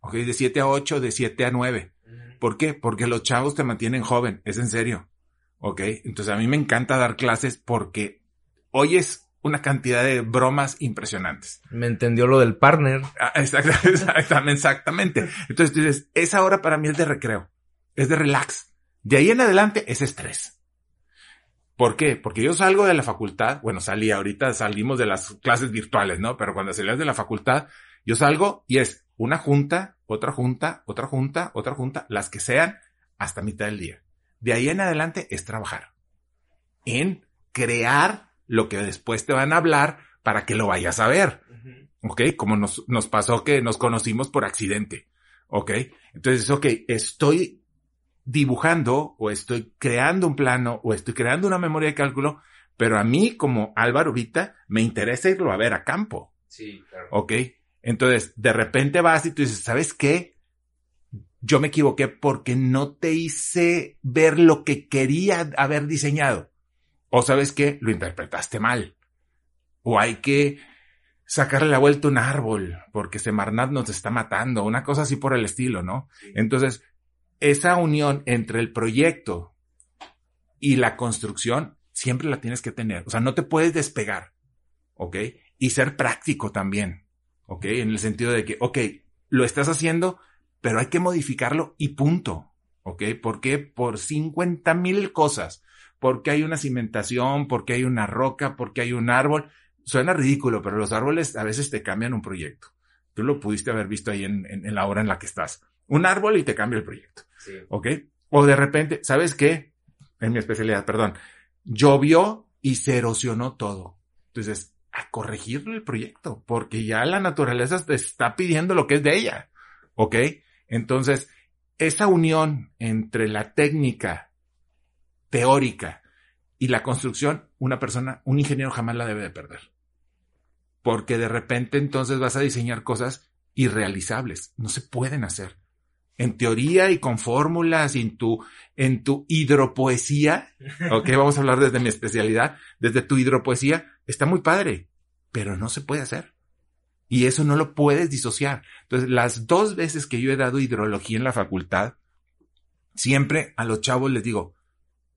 ¿Ok? De 7 a 8, de 7 a 9. ¿Por qué? Porque los chavos te mantienen joven. Es en serio. ¿Ok? Entonces a mí me encanta dar clases porque oyes una cantidad de bromas impresionantes. Me entendió lo del partner. Ah, exactamente, exactamente. Entonces dices, esa hora para mí es de recreo. Es de relax. De ahí en adelante es estrés. ¿Por qué? Porque yo salgo de la facultad, bueno, salí ahorita, salimos de las clases virtuales, ¿no? Pero cuando salías de la facultad, yo salgo y es una junta, otra junta, otra junta, otra junta, las que sean, hasta mitad del día. De ahí en adelante es trabajar. en crear lo que después te van a hablar para que lo vayas a ver. ¿Ok? Como nos, nos pasó que nos conocimos por accidente. ¿Ok? Entonces, ok, estoy dibujando o estoy creando un plano o estoy creando una memoria de cálculo, pero a mí como Álvaro Vita me interesa irlo a ver a campo. Sí, claro. ¿Ok? Entonces, de repente vas y tú dices, ¿sabes qué? Yo me equivoqué porque no te hice ver lo que quería haber diseñado. O sabes qué? Lo interpretaste mal. O hay que sacarle la vuelta a un árbol porque Semarnat nos está matando. Una cosa así por el estilo, ¿no? Entonces, esa unión entre el proyecto y la construcción siempre la tienes que tener. O sea, no te puedes despegar. ¿Ok? Y ser práctico también. ¿Ok? En el sentido de que, ok, lo estás haciendo, pero hay que modificarlo y punto. ¿Ok? ¿Por qué? Por 50 mil cosas. Porque hay una cimentación, porque hay una roca, porque hay un árbol. Suena ridículo, pero los árboles a veces te cambian un proyecto. Tú lo pudiste haber visto ahí en la hora en la que estás. Un árbol y te cambia el proyecto. ¿Ok? O de repente, ¿sabes qué? En mi especialidad, perdón. Llovió y se erosionó todo. Entonces, a corregir el proyecto, porque ya la naturaleza te está pidiendo lo que es de ella. ¿Ok? Entonces, esa unión entre la técnica teórica y la construcción, una persona, un ingeniero jamás la debe de perder. Porque de repente entonces vas a diseñar cosas irrealizables, no se pueden hacer. En teoría y con fórmulas y en tu, en tu hidropoesía, ok, vamos a hablar desde mi especialidad, desde tu hidropoesía, está muy padre, pero no se puede hacer. Y eso no lo puedes disociar. Entonces, las dos veces que yo he dado hidrología en la facultad, siempre a los chavos les digo,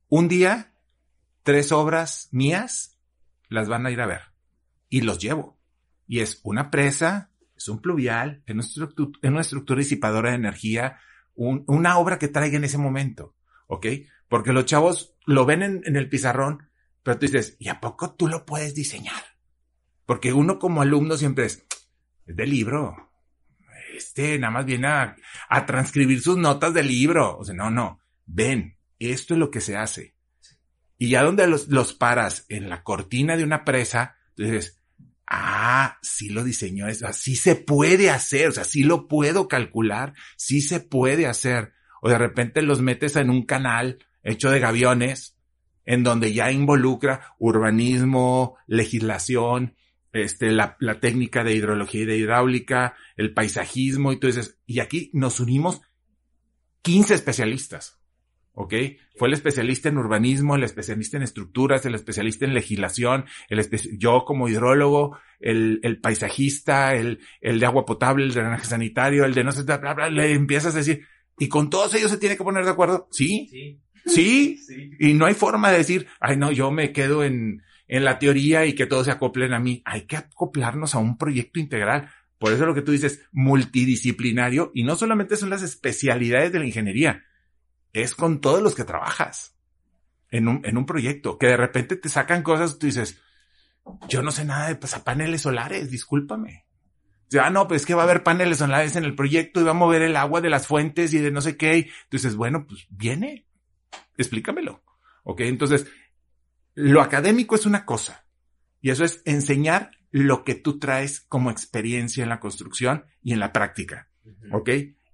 un día, tres obras mías las van a ir a ver. Y los llevo. Y es una presa, es un pluvial, es una estructura, es una estructura disipadora de energía, un, una obra que traiga en ese momento. ¿Ok? Porque los chavos lo ven en, el pizarrón, pero tú dices, ¿y a poco tú lo puedes diseñar? Porque uno como alumno siempre es, es del libro. Este nada más viene a, transcribir sus notas del libro. O sea, no, no. Ven, esto es lo que se hace. Y ya donde los, los paras en la cortina de una presa, tú dices, ah, sí lo diseñó así se puede hacer, o sea, sí lo puedo calcular, sí se puede hacer. O de repente los metes en un canal hecho de gaviones, en donde ya involucra urbanismo, legislación, este, la, la, técnica de hidrología y de hidráulica, el paisajismo, y tú dices, y aquí nos unimos 15 especialistas. ¿Ok? Fue el especialista en urbanismo, el especialista en estructuras, el especialista en legislación, el yo como hidrólogo, el, el paisajista, el, el de agua potable, el drenaje sanitario, el de no sé, bla, bla, bla, le empiezas a decir, ¿y con todos ellos se tiene que poner de acuerdo? Sí. Sí. Sí. Sí. Y no hay forma de decir, ay no, yo me quedo en, en la teoría y que todos se acoplen a mí. Hay que acoplarnos a un proyecto integral. Por eso lo que tú dices, multidisciplinario, y no solamente son las especialidades de la ingeniería, es con todos los que trabajas en un, en un proyecto, que de repente te sacan cosas, tú dices, yo no sé nada de pues, paneles solares, discúlpame. Ya, ah, no, pues es que va a haber paneles solares en el proyecto y va a mover el agua de las fuentes y de no sé qué. Entonces, bueno, pues viene, explícamelo. Ok, entonces, lo académico es una cosa y eso es enseñar lo que tú traes como experiencia en la construcción y en la práctica. ¿Ok?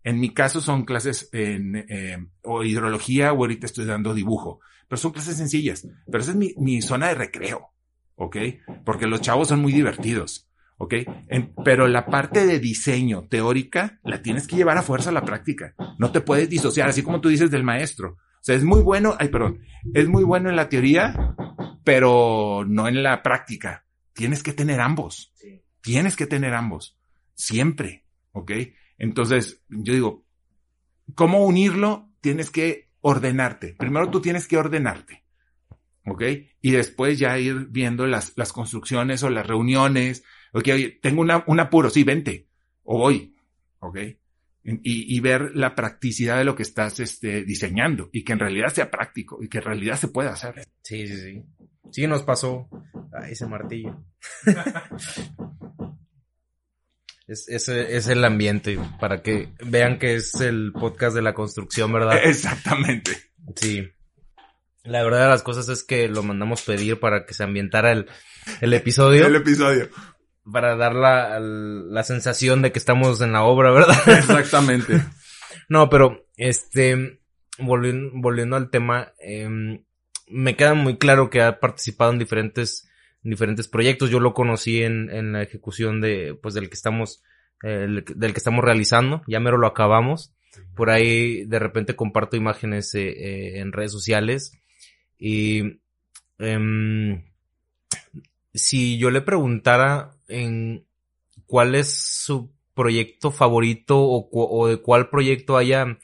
En mi caso son clases en eh, o hidrología o ahorita estoy dando dibujo, pero son clases sencillas. Pero esa es mi, mi zona de recreo. ¿Ok? Porque los chavos son muy divertidos. ¿Ok? En, pero la parte de diseño teórica la tienes que llevar a fuerza a la práctica. No te puedes disociar, así como tú dices del maestro. O sea, es muy bueno, ay, perdón, es muy bueno en la teoría, pero no en la práctica. Tienes que tener ambos. Sí. Tienes que tener ambos. Siempre. ¿Ok? Entonces, yo digo, ¿cómo unirlo? Tienes que ordenarte. Primero tú tienes que ordenarte. ¿Ok? Y después ya ir viendo las, las construcciones o las reuniones. Ok, oye, tengo una, un apuro, sí, vente. O voy. ¿Ok? Y, y, ver la practicidad de lo que estás este, diseñando y que en realidad sea práctico y que en realidad se pueda hacer. Sí, sí, sí. Sí, nos pasó a ese martillo. es, ese es el ambiente para que vean que es el podcast de la construcción, ¿verdad? Exactamente. Sí. La verdad de las cosas es que lo mandamos pedir para que se ambientara el, el episodio. El episodio. Para dar la, la sensación de que estamos en la obra, ¿verdad? Exactamente. no, pero, este, volviendo, volviendo al tema, eh, me queda muy claro que ha participado en diferentes, diferentes proyectos. Yo lo conocí en, en la ejecución de, pues, del que estamos, eh, del que estamos realizando. Ya mero lo acabamos. Por ahí de repente comparto imágenes eh, eh, en redes sociales. Y eh, si yo le preguntara en cuál es su proyecto favorito o, o de cuál proyecto haya,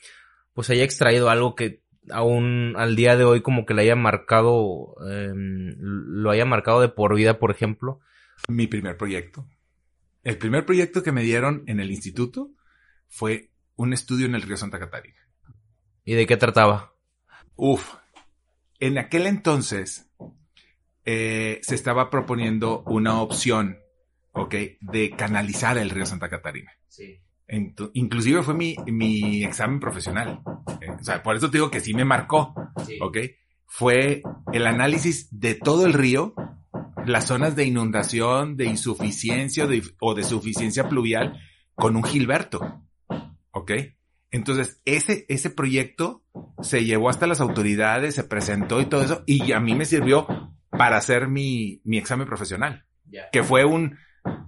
pues haya extraído algo que aún al día de hoy como que le haya marcado, eh, lo haya marcado de por vida, por ejemplo? Mi primer proyecto. El primer proyecto que me dieron en el instituto fue un estudio en el río Santa Catarina. ¿Y de qué trataba? Uf, en aquel entonces eh, se estaba proponiendo una opción, ¿ok? De canalizar el río Santa Catarina. Sí inclusive fue mi, mi examen profesional. Eh, o sea, por eso te digo que sí me marcó. ¿Ok? Fue el análisis de todo el río, las zonas de inundación, de insuficiencia o de suficiencia pluvial con un Gilberto. ¿Ok? Entonces, ese, ese proyecto se llevó hasta las autoridades, se presentó y todo eso, y a mí me sirvió para hacer mi, mi examen profesional. Que fue un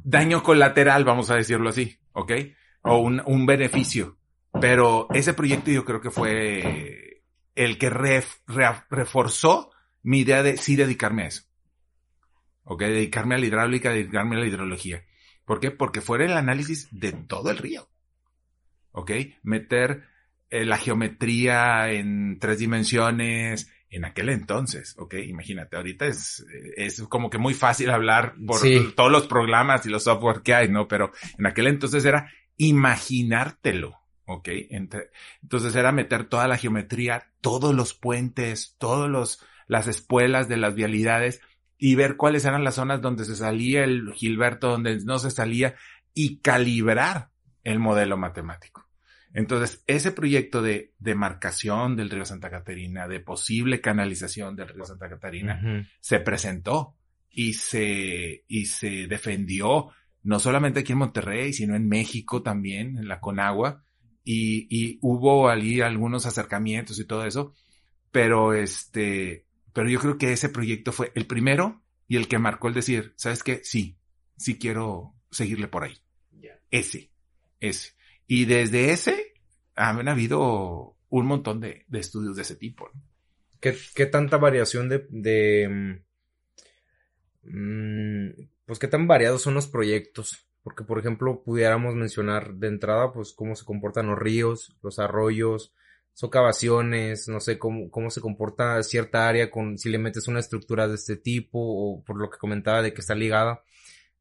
daño colateral, vamos a decirlo así. ¿Ok? O un, un beneficio. Pero ese proyecto yo creo que fue el que reforzó mi idea de sí dedicarme a eso. Ok, dedicarme a la hidráulica, dedicarme a la hidrología. ¿Por qué? Porque fue el análisis de todo el río. Ok, meter eh, la geometría en tres dimensiones, en aquel entonces, ok, imagínate, ahorita es, es como que muy fácil hablar por todos los programas y los software que hay, ¿no? Pero en aquel entonces era imaginártelo. ¿ok? entonces era meter toda la geometría, todos los puentes, todos los, las espuelas de las vialidades y ver cuáles eran las zonas donde se salía el Gilberto, donde no se salía y calibrar el modelo matemático. Entonces, ese proyecto de demarcación del río Santa Catarina, de posible canalización del río Santa Catarina, se presentó y se, y se defendió no solamente aquí en Monterrey, sino en México también, en la Conagua, y, y hubo allí algunos acercamientos y todo eso, pero este, pero yo creo que ese proyecto fue el primero y el que marcó el decir, ¿sabes qué? Sí, sí quiero seguirle por ahí. Ese, ese. Y desde ese han habido un montón de, de estudios de ese tipo. ¿Qué, ¿Qué, tanta variación de, de mm, pues qué tan variados son los proyectos. Porque, por ejemplo, pudiéramos mencionar de entrada, pues, cómo se comportan los ríos, los arroyos, socavaciones, no sé cómo, cómo se comporta cierta área con, si le metes una estructura de este tipo, o por lo que comentaba de que está ligada.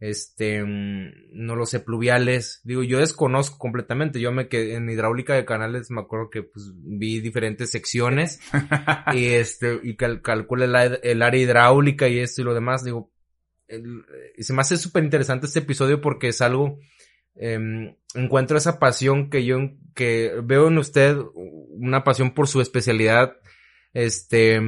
Este, mm, no lo sé, pluviales. Digo, yo desconozco completamente. Yo me quedé en hidráulica de canales, me acuerdo que pues vi diferentes secciones y este, y cal, calculé el área hidráulica y esto y lo demás. Digo, eh, se me hace súper interesante este episodio porque es algo, em, encuentro esa pasión que yo, que veo en usted, una pasión por su especialidad, este,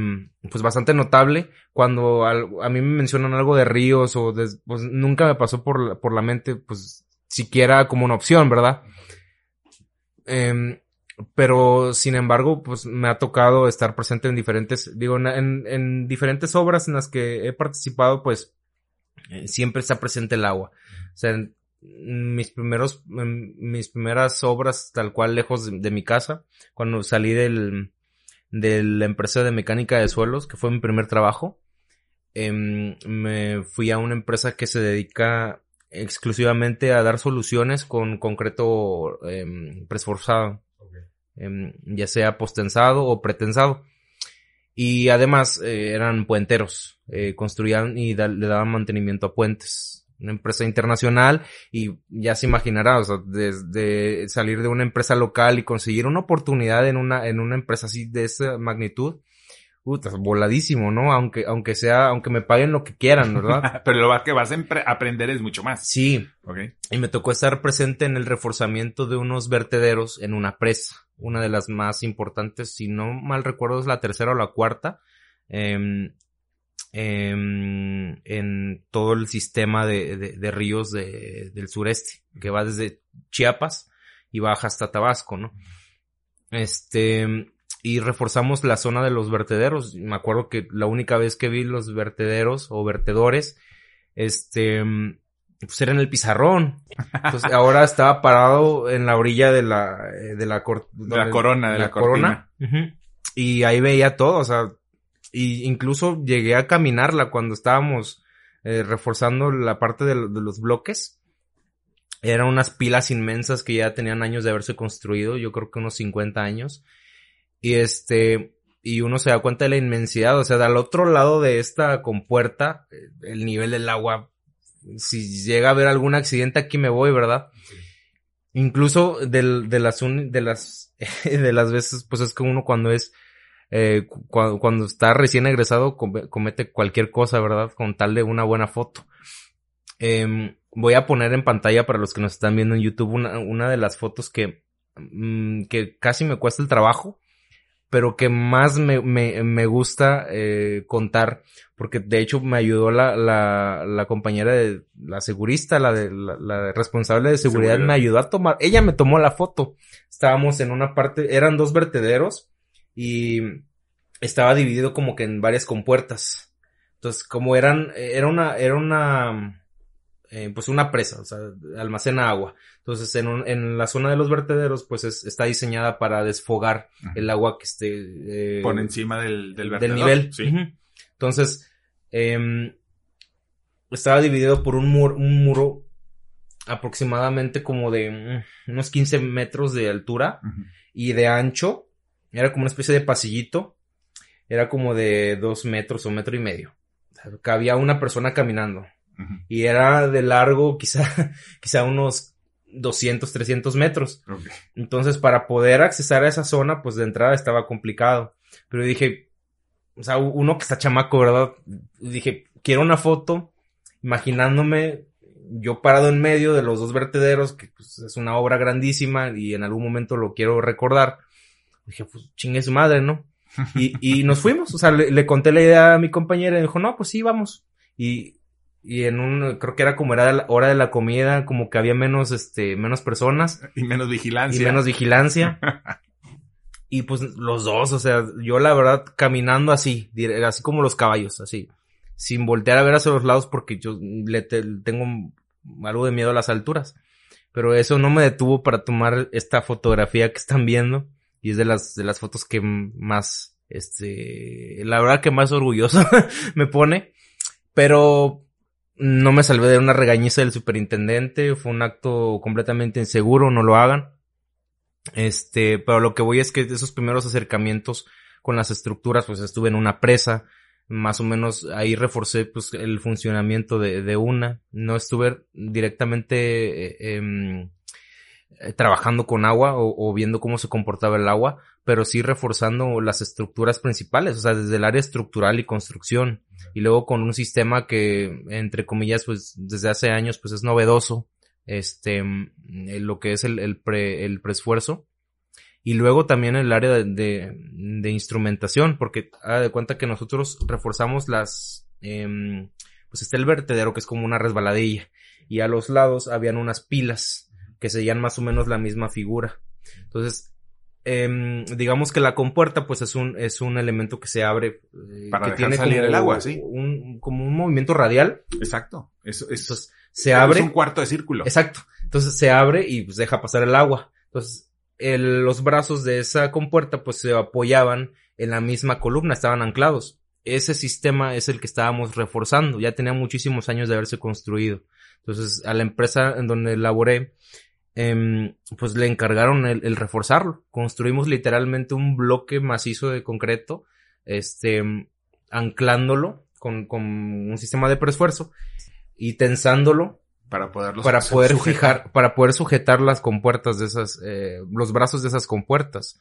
pues bastante notable. Cuando a mí me mencionan algo de ríos o de, pues nunca me pasó por, por la mente, pues siquiera como una opción, ¿verdad? Em, pero sin embargo, pues me ha tocado estar presente en diferentes, digo, en, en diferentes obras en las que he participado, pues eh, siempre está presente el agua. O sea, mis primeros, mis primeras obras tal cual lejos de, mi casa, cuando salí del, de la empresa de mecánica de suelos, que fue mi primer trabajo, em, me fui a una empresa que se dedica exclusivamente a dar soluciones con concreto eh, presforzado, em, ya sea postensado o pretensado. Y además eh, eran puenteros, eh, construían y le daban mantenimiento a puentes. Una empresa internacional y ya se imaginará, o sea, desde salir de una empresa local y conseguir una oportunidad en una, en una empresa así de esa magnitud, Puta, voladísimo, ¿no? Aunque, aunque sea, aunque me paguen lo que quieran, ¿verdad? Pero lo que vas a aprender es mucho más. Sí. Okay. Y me tocó estar presente en el reforzamiento de unos vertederos en una presa. Una de las más importantes, si no mal recuerdo es la tercera o la cuarta, em, en todo el sistema de, de, ríos de, del sureste, que va desde Chiapas y baja hasta Tabasco, ¿no? Este, y reforzamos la zona de los vertederos. Me acuerdo que la única vez que vi los vertederos o vertedores, este, pues era en el pizarrón. Entonces ahora estaba parado en la orilla de la, eh, de la, la corona, de la, corona. Y ahí veía todo, o sea, y incluso llegué a caminarla cuando estábamos eh, reforzando la parte de, de, los bloques. Eran unas pilas inmensas que ya tenían años de haberse construido, yo creo que unos 50 años. Y este, y uno se da cuenta de la inmensidad, o sea, del otro lado de esta compuerta, eh, el nivel del agua, si llega a haber algún accidente aquí me voy, ¿verdad? Incluso de las, de las, de las veces, pues es que uno cuando es, eh, cuando, está recién egresado comete cualquier cosa, ¿verdad? Con tal de una buena foto. Em, voy a poner en pantalla para los que nos están viendo en YouTube una, una de las fotos que, mm, que casi me cuesta el trabajo pero que más me, me, me gusta eh, contar, porque de hecho me ayudó la, la, la compañera de la segurista, la de la, responsable de seguridad, me ayudó a tomar, ella me tomó la foto. Estábamos en una parte, eran dos vertederos y estaba dividido como que en varias compuertas. Entonces, como eran, era una, era una, eh, pues una presa, o sea, almacena agua. Entonces, en, en la zona de los vertederos, pues está diseñada para desfogar el agua que esté... Eh, Por encima del, del, del nivel. Sí. Entonces, eh, estaba dividido por un, muro, un muro aproximadamente como de mm, unos 15 metros de altura y de ancho. Era como una especie de pasillito. Era como de dos metros o metro y medio. O sea, cabía una persona caminando. Y era de largo quizá, quizá unos 200, 300 metros. Entonces, para poder accesar a esa zona, pues de entrada estaba complicado. Pero dije, o sea, uno que está chamaco, ¿verdad? Dije, quiero una foto, imaginándome yo parado en medio de los dos vertederos, que pues, es una obra grandísima y en algún momento lo quiero recordar. Dije, pues chingue su madre, ¿no? Y, y nos fuimos, o sea, le, le, conté la idea a mi compañera y dijo, no, pues sí, vamos. Y y en un, creo que era como era la hora de la comida, como que había menos, este, menos personas. Y menos vigilancia. Y menos vigilancia. y pues los dos, o sea, yo la verdad caminando así, así como los caballos, así, sin voltear a ver hacia los lados porque yo le tengo algo de miedo a las alturas. Pero eso no me detuvo para tomar esta fotografía que están viendo y es de las de las fotos que más este la verdad que más orgulloso me pone. Pero no me salvé de una regañiza del superintendente, fue un acto completamente inseguro, no lo hagan. Este, pero lo que voy es que esos primeros acercamientos con las estructuras, pues estuve en una presa, más o menos ahí reforcé pues el funcionamiento de, de una, no estuve directamente eh, em, trabajando con agua o, viendo cómo se comportaba el agua, pero sí reforzando las estructuras principales, o sea, desde el área estructural y construcción, y luego con un sistema que, entre comillas, pues desde hace años, pues es novedoso, este, mm, lo que es el, el, pre, el preesfuerzo, y luego también el área de, de, instrumentación, porque haga de cuenta que nosotros reforzamos las, eh, pues está el vertedero que es como una resbaladilla, y a los lados habían unas pilas, que serían más o menos la misma figura. Entonces, eh, digamos que la compuerta pues es un, es un elemento que se abre. Eh, Para que tiene salir el agua, sí. Un, como un movimiento radial. Exacto. Eso, eso se abre. Es un cuarto de círculo. Exacto. Entonces se abre y pues deja pasar el agua. Entonces, el, los brazos de esa compuerta pues se apoyaban en la misma columna, estaban anclados. Ese sistema es el que estábamos reforzando. Ya tenía muchísimos años de haberse construido. Entonces, a la empresa en donde laboré, Em, pues le encargaron el, reforzarlo. Construimos literalmente un bloque macizo de concreto, este, anclándolo con, con un sistema de preesfuerzo y tensándolo para para poder fijar, para poder sujetar las compuertas de esas, eh, los brazos de esas compuertas.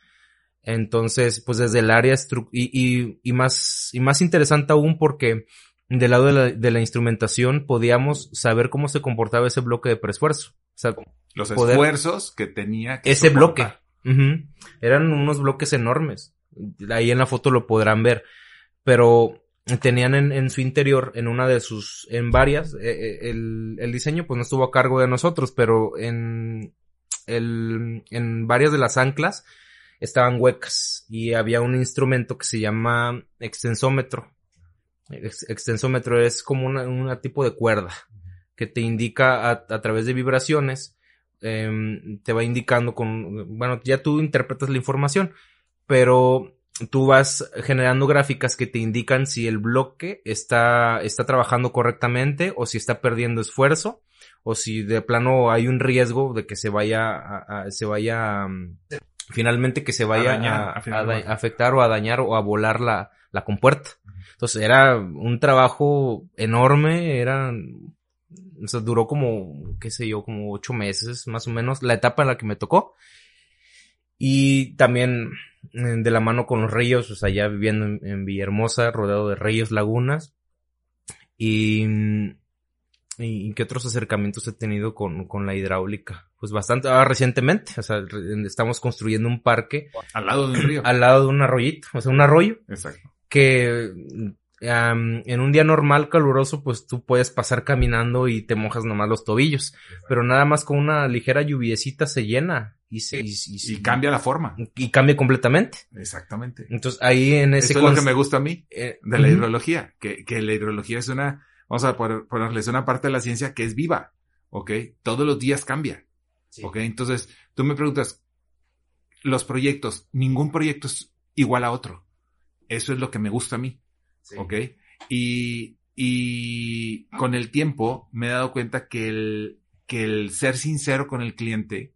Entonces, pues desde el área y, y, y más, y más interesante aún porque del lado de la, de la instrumentación podíamos saber cómo se comportaba ese bloque de preesfuerzo. O sea, los esfuerzos que tenía que ese bloque. Eran unos bloques enormes. Ahí en la foto lo podrán ver. pero tenían en, su interior, en una de sus, en varias, eh, eh, el, el, diseño pues no estuvo a cargo de nosotros, pero en, el, en varias de las anclas estaban huecas y había un instrumento que se llama extensómetro. Extensómetro es como un tipo de cuerda que te indica a, a través de vibraciones, eh, te va indicando con, bueno, ya tú interpretas la información, pero tú vas generando gráficas que te indican si el bloque está, está trabajando correctamente o si está perdiendo esfuerzo o si de plano hay un riesgo de que se vaya a, se vaya mm, finalmente que se vaya a, afectar o a dañar o a volar la, la compuerta. Entonces era un trabajo enorme, era o sea, duró como, qué sé yo, como ocho meses más o menos, la etapa en la que me tocó. Y también eh, de la mano con los ríos, o sea, ya viviendo en, Villahermosa, rodeado de ríos, lagunas. Y, y qué otros acercamientos he tenido con, con la hidráulica. Pues bastante, ah, recientemente, o sea, estamos construyendo un parque. Al lado de un río. Al lado de un arroyito, o sea, un arroyo. Exacto. Que en un día normal caluroso, pues tú puedes pasar caminando y te mojas nomás los tobillos. Pero nada más con una ligera lluviecita se llena y, se, y, cambia la forma. Y cambia completamente. Exactamente. Entonces ahí en ese... Eso es lo que me gusta a mí eh, de la hidrología, que, que la hidrología es una, vamos a ponerles una parte de la ciencia que es viva, ¿ok? Todos los días cambia, ¿ok? Entonces, tú me preguntas, los proyectos, ningún proyecto es igual a otro. Eso es lo que me gusta a mí. ¿Ok? Y, y con el tiempo me he dado cuenta que el, que el ser sincero con el cliente,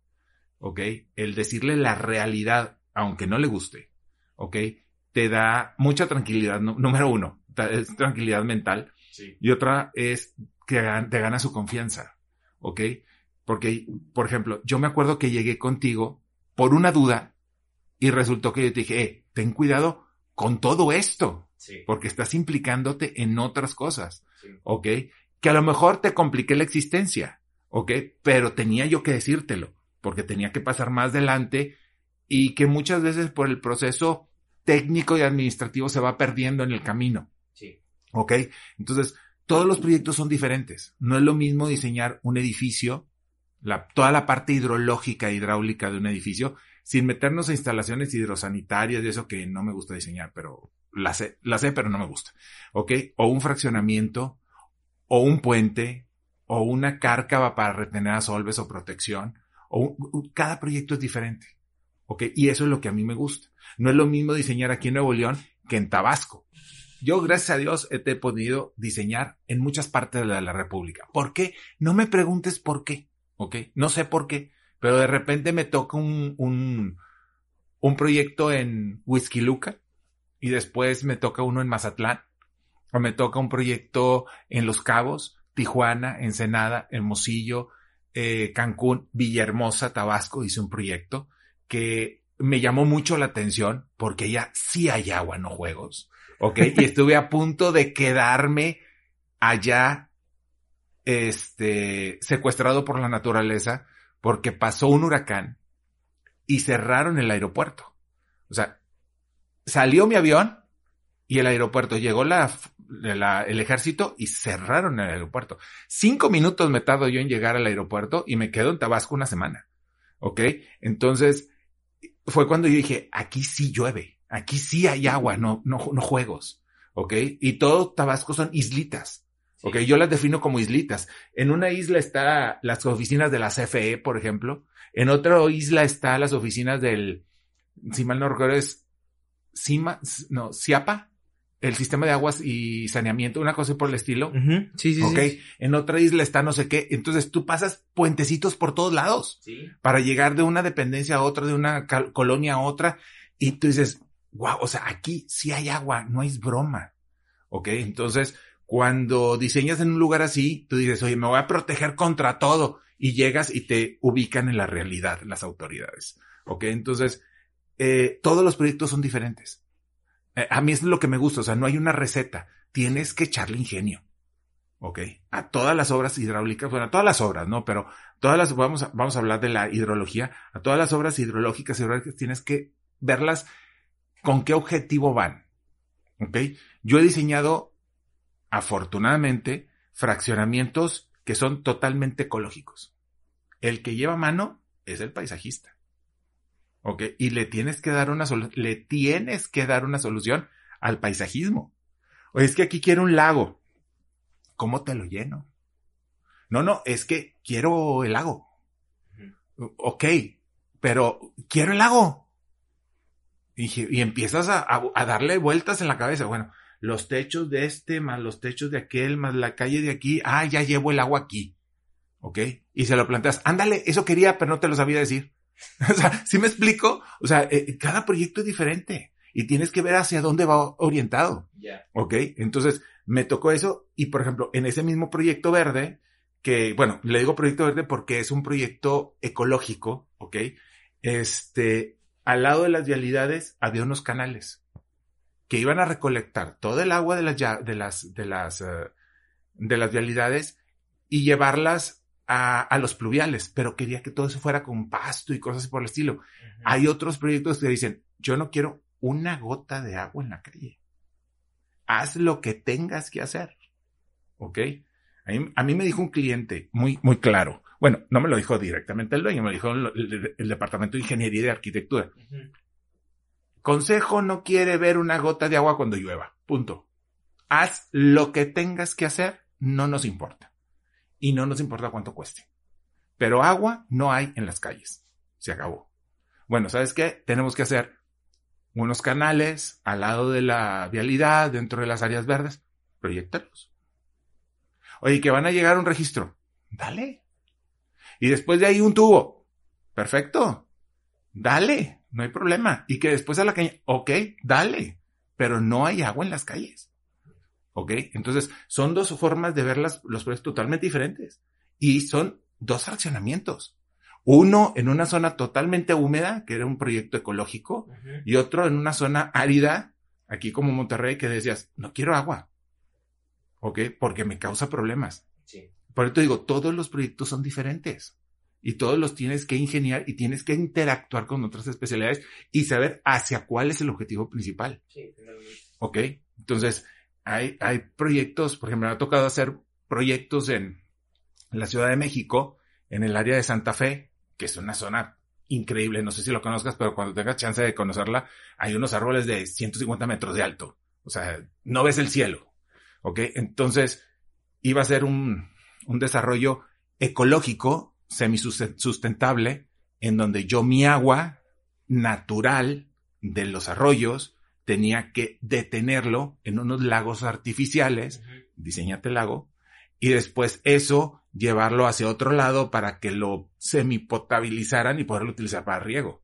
¿ok? El decirle la realidad, aunque no le guste, ¿ok? Te da mucha tranquilidad, número uno, es tranquilidad mental. Y otra es que te gana su confianza, ¿ok? Porque, por ejemplo, yo me acuerdo que llegué contigo por una duda y resultó que yo te dije, eh, ten cuidado con todo esto. Porque estás implicándote en otras cosas. ¿Ok? Que a lo mejor te compliqué la existencia. ¿Ok? Pero tenía yo que decírtelo. Porque tenía que pasar más adelante y que muchas veces por el proceso técnico y administrativo se va perdiendo en el camino. Sí. ¿Ok? Entonces, todos los proyectos son diferentes. No es lo mismo diseñar un edificio, la, toda la parte hidrológica, hidráulica de un edificio, sin meternos a instalaciones hidrosanitarias y eso que no me gusta diseñar, pero la sé, la sé, pero no me gusta. ¿Ok? O un fraccionamiento, o un puente, o una cárcava para retener a solves o protección. O cada proyecto es diferente. ¿Ok? Y eso es lo que a mí me gusta. No es lo mismo diseñar aquí en Nuevo León que en Tabasco. Yo, gracias a Dios, he podido diseñar en muchas partes de la, República. ¿Por qué? No me preguntes por qué. ¿Ok? No sé por qué. Pero de repente me toca un, un, un proyecto en Whisky Luca y después me toca uno en Mazatlán, o me toca un proyecto en Los Cabos, Tijuana, Ensenada, Hermosillo, eh, Cancún, Villahermosa, Tabasco, hice un proyecto que me llamó mucho la atención porque ya sí hay agua, no juegos. ¿Ok? Y estuve a punto de quedarme allá, este, secuestrado por la naturaleza porque pasó un huracán y cerraron el aeropuerto. O sea, salió mi avión y el aeropuerto llegó la, el ejército y cerraron el aeropuerto. Cinco minutos me tardo yo en llegar al aeropuerto y me quedo en Tabasco una semana. ¿Ok? Entonces, fue cuando yo dije, aquí sí llueve, aquí sí hay agua, no, no, no juegos. ¿Ok? Y todo Tabasco son islitas. ¿Ok? Yo las defino como islitas. En una isla está las oficinas de la CFE, por ejemplo. En otra isla está las oficinas del, si mal no recuerdo, es Cima, no, Ciapa, el sistema de aguas y saneamiento, una cosa por el estilo. Sí, sí, Ok. En otra isla está no sé qué. Entonces tú pasas puentecitos por todos lados. Sí. Para llegar de una dependencia a otra, de una colonia a otra. Y tú dices, wow, o sea, aquí sí hay agua, no es broma. Ok. Entonces, cuando diseñas en un lugar así, tú dices, oye, me voy a proteger contra todo. Y llegas y te ubican en la realidad las autoridades. Ok. Entonces, eh, todos los proyectos son diferentes. Eh, a mí es lo que me gusta, o sea, no hay una receta, tienes que echarle ingenio. ¿Ok? A todas las obras hidráulicas, bueno, a todas las obras, ¿no? Pero todas las, vamos a, vamos a hablar de la hidrología, a todas las obras hidrológicas, hidrológicas tienes que verlas con qué objetivo van. ¿Ok? Yo he diseñado, afortunadamente, fraccionamientos que son totalmente ecológicos. El que lleva mano es el paisajista. ¿Ok? Y le tienes que dar una le tienes que dar una solución al paisajismo. O es que aquí quiero un lago. ¿Cómo te lo lleno? No, no, es que quiero el lago. Ok, pero quiero el lago. Y, y empiezas a, a, darle vueltas en la cabeza. Bueno, los techos de este, más los techos de aquel, más la calle de aquí. Ah, ya llevo el agua aquí. ¿Ok? Y se lo planteas. Ándale, eso quería, pero no te lo sabía decir. o sea, ¿sí me explico? O sea, eh, cada proyecto es diferente y tienes que ver hacia dónde va orientado. Ya. ¿Ok? Entonces, me tocó eso y, por ejemplo, en ese mismo proyecto verde, que, bueno, le digo proyecto verde porque es un proyecto ecológico, ¿ok? Este, al lado de las vialidades había unos canales que iban a recolectar todo el agua de las, de las, de las, uh, de las vialidades y llevarlas a, a, los pluviales, pero quería que todo eso fuera con pasto y cosas por el estilo. Uh -huh. Hay otros proyectos que dicen, yo no quiero una gota de agua en la calle. Haz lo que tengas que hacer. ¿Ok? A mí, a mí me dijo un cliente muy, muy claro. Bueno, no me lo dijo directamente el dueño, me lo dijo el, el, el Departamento de Ingeniería y de Arquitectura. Uh -huh. Consejo no quiere ver una gota de agua cuando llueva. Punto. Haz lo que tengas que hacer, no nos importa. Y no nos importa cuánto cueste. Pero agua no hay en las calles. Se acabó. Bueno, ¿sabes qué? Tenemos que hacer unos canales al lado de la vialidad, dentro de las áreas verdes. Proyectarlos. Oye, que van a llegar un registro. Dale. Y después de ahí un tubo. Perfecto. Dale no hay problema. Y que después a la calle, ok, dale, pero no hay agua en las calles. ¿Ok? Entonces, son dos formas de ver las, los proyectos totalmente diferentes. Y son dos fraccionamientos. Uno en una zona totalmente húmeda, que era un proyecto ecológico, uh -huh. y otro en una zona árida, aquí como Monterrey, que decías, no quiero agua. ¿Ok? Porque me causa problemas. Sí. Por eso te digo, todos los proyectos son diferentes y todos los tienes que ingeniar y tienes que interactuar con otras especialidades y saber hacia cuál es el objetivo principal. Sí, ok, entonces hay, hay proyectos, por ejemplo, me ha tocado hacer proyectos en la Ciudad de México, en el área de Santa Fe, que es una zona increíble, no sé si lo conozcas, pero cuando tengas chance de conocerla, hay unos árboles de 150 metros de alto, o sea, no ves el cielo, ok, entonces iba a ser un, un desarrollo ecológico semisustentable en donde yo mi agua natural de los arroyos tenía que detenerlo en unos lagos artificiales, uh -huh. diseñate el lago, y después eso llevarlo hacia otro lado para que lo semipotabilizaran y poderlo utilizar para riego.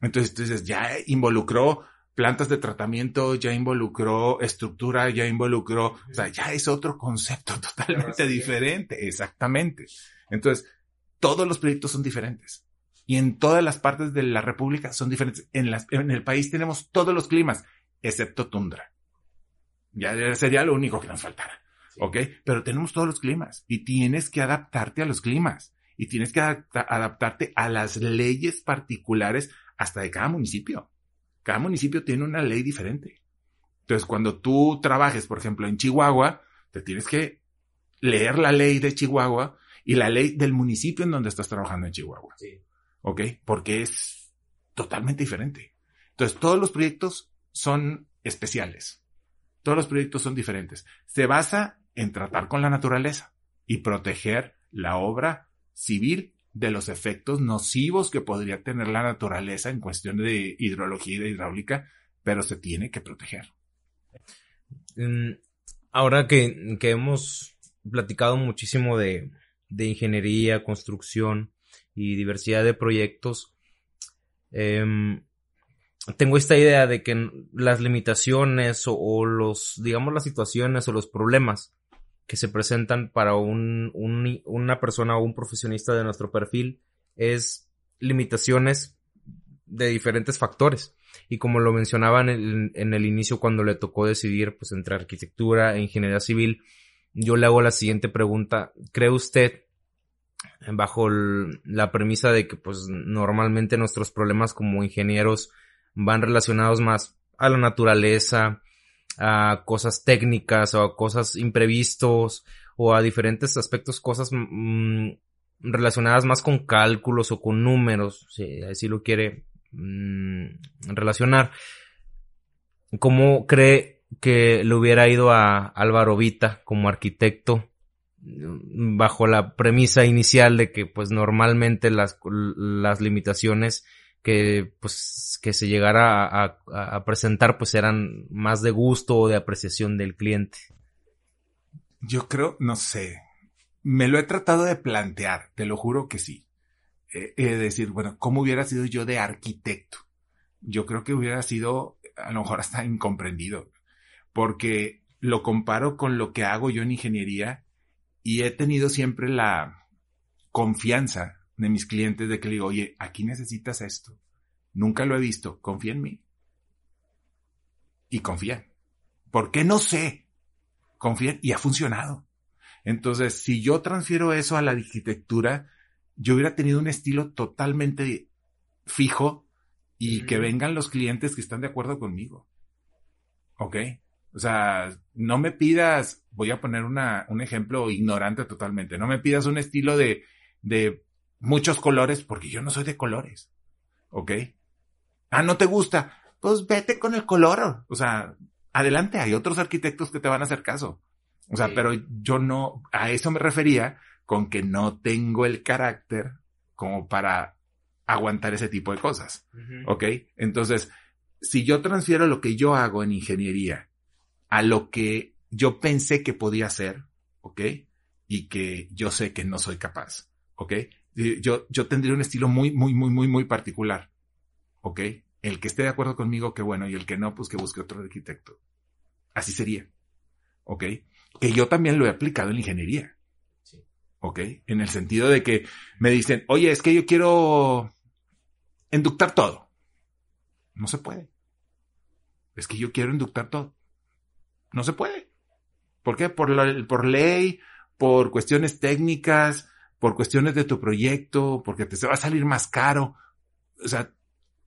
Entonces, entonces ya involucró plantas de tratamiento, ya involucró estructura, ya involucró, o sea, ya es otro concepto totalmente diferente, exactamente. Entonces, todos los proyectos son diferentes. Y en todas las partes de la República son diferentes. En, las, en el país tenemos todos los climas, excepto tundra. Ya sería lo único que nos faltara. Sí. ¿Ok? Pero tenemos todos los climas y tienes que adaptarte a los climas y tienes que adapta adaptarte a las leyes particulares hasta de cada municipio. Cada municipio tiene una ley diferente. Entonces, cuando tú trabajes, por ejemplo, en Chihuahua, te tienes que leer la ley de Chihuahua y la ley del municipio en donde estás trabajando en Chihuahua. Sí. ¿Ok? Porque es totalmente diferente. Entonces, todos los proyectos son especiales. Todos los proyectos son diferentes. Se basa en tratar con la naturaleza y proteger la obra civil de los efectos nocivos que podría tener la naturaleza en cuestión de hidrología y de hidráulica, pero se tiene que proteger. Ahora que, que hemos platicado muchísimo de, de ingeniería, construcción y diversidad de proyectos, eh, tengo esta idea de que las limitaciones o, los, digamos, las situaciones o los problemas que se presentan para un, un, una persona o un profesionista de nuestro perfil es limitaciones de diferentes factores. Y como lo mencionaba en el, en el inicio cuando le tocó decidir pues entre arquitectura e ingeniería civil, yo le hago la siguiente pregunta. ¿Cree usted, bajo la premisa de que pues normalmente nuestros problemas como ingenieros van relacionados más a la naturaleza, a cosas técnicas o a cosas imprevistos o a diferentes aspectos, cosas mm, relacionadas más con cálculos o con números, si así lo quiere mm, relacionar. ¿Cómo cree que le hubiera ido a Álvaro Vita como arquitecto mm, bajo la premisa inicial de que pues normalmente las, las limitaciones que pues que se llegara a, presentar pues eran más de gusto o de apreciación del cliente. Yo creo, no sé, me lo he tratado de plantear, te lo juro que sí. Eh, decir, bueno, ¿cómo hubiera sido yo de arquitecto? Yo creo que hubiera sido a lo mejor hasta incomprendido, porque lo comparo con lo que hago yo en ingeniería y he tenido siempre la confianza de mis clientes de que le digo, oye, aquí necesitas esto. Nunca lo he visto, confía en mí. Y confía. ¿Por qué no sé? Confía y ha funcionado. Entonces, si yo transfiero eso a la arquitectura, yo hubiera tenido un estilo totalmente fijo y que vengan los clientes que están de acuerdo conmigo. ¿Ok? O sea, no me pidas, voy a poner una, un ejemplo ignorante totalmente, no me pidas un estilo de, de muchos colores porque yo no soy de colores. ¿Ok? Ah, ¿no te gusta? Pues vete con el color. O sea, adelante, hay otros arquitectos que te van a hacer caso. O sea, pero yo no, a eso me refería con que no tengo el carácter como para aguantar ese tipo de cosas. ¿Ok? Entonces, si yo transfiero lo que yo hago en ingeniería a lo que yo pensé que podía hacer, ¿ok? Y que yo sé que no soy capaz, ¿ok? Yo, yo tendría un estilo muy, muy, muy, muy, muy particular, ¿ok? El que esté de acuerdo conmigo, qué bueno, y el que no, pues que busque otro arquitecto. Así sería, ¿ok? Que yo también lo he aplicado en ingeniería. ¿Ok? En el sentido de que me dicen, oye, es que yo quiero inductar todo. No se puede. Es que yo quiero inductar todo. No se puede. ¿Por qué? Por, la, por ley, por cuestiones técnicas, por cuestiones de tu proyecto, porque te va a salir más caro. O sea,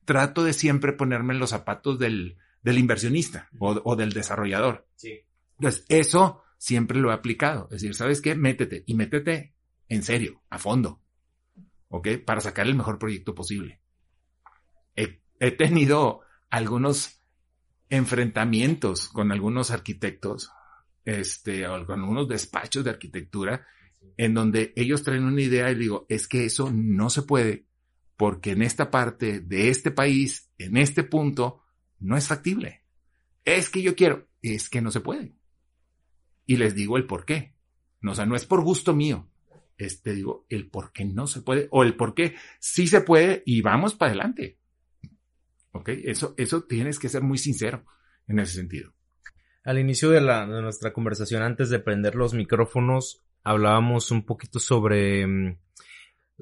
trato de siempre ponerme en los zapatos del, del inversionista o, o, del desarrollador. Sí. Entonces, eso siempre lo he aplicado. Es decir, ¿sabes qué? Métete y métete en serio, a fondo. ¿Ok? Para sacar el mejor proyecto posible. He, tenido algunos enfrentamientos con algunos arquitectos, este, o con algunos despachos de arquitectura, en donde ellos traen una idea y digo, es que eso no se puede, porque en esta parte de este país, en este punto, no es factible. Es que yo quiero, es que no se puede y les digo el por qué. No, o sea, no es por gusto mío. Este digo el por qué no se puede o el por qué sí se puede y vamos para adelante. ¿Ok? Eso, eso tienes que ser muy sincero en ese sentido. Al inicio de, la, de nuestra conversación, antes de prender los micrófonos, hablábamos un poquito sobre, mm,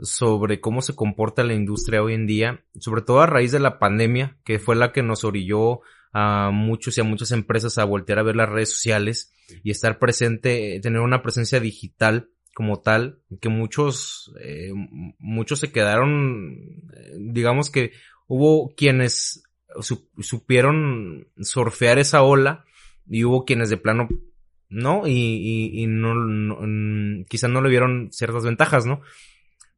sobre cómo se comporta la industria hoy en día, sobre todo a raíz de la pandemia, que fue la que nos orilló a muchos y a muchas empresas a voltear a ver las redes sociales y estar presente, tener una presencia digital como tal, que muchos, eh, muchos se quedaron, eh, digamos que hubo quienes supieron surfear esa ola y hubo quienes de plano no y, y, no, quizás no le vieron ciertas ventajas, ¿no?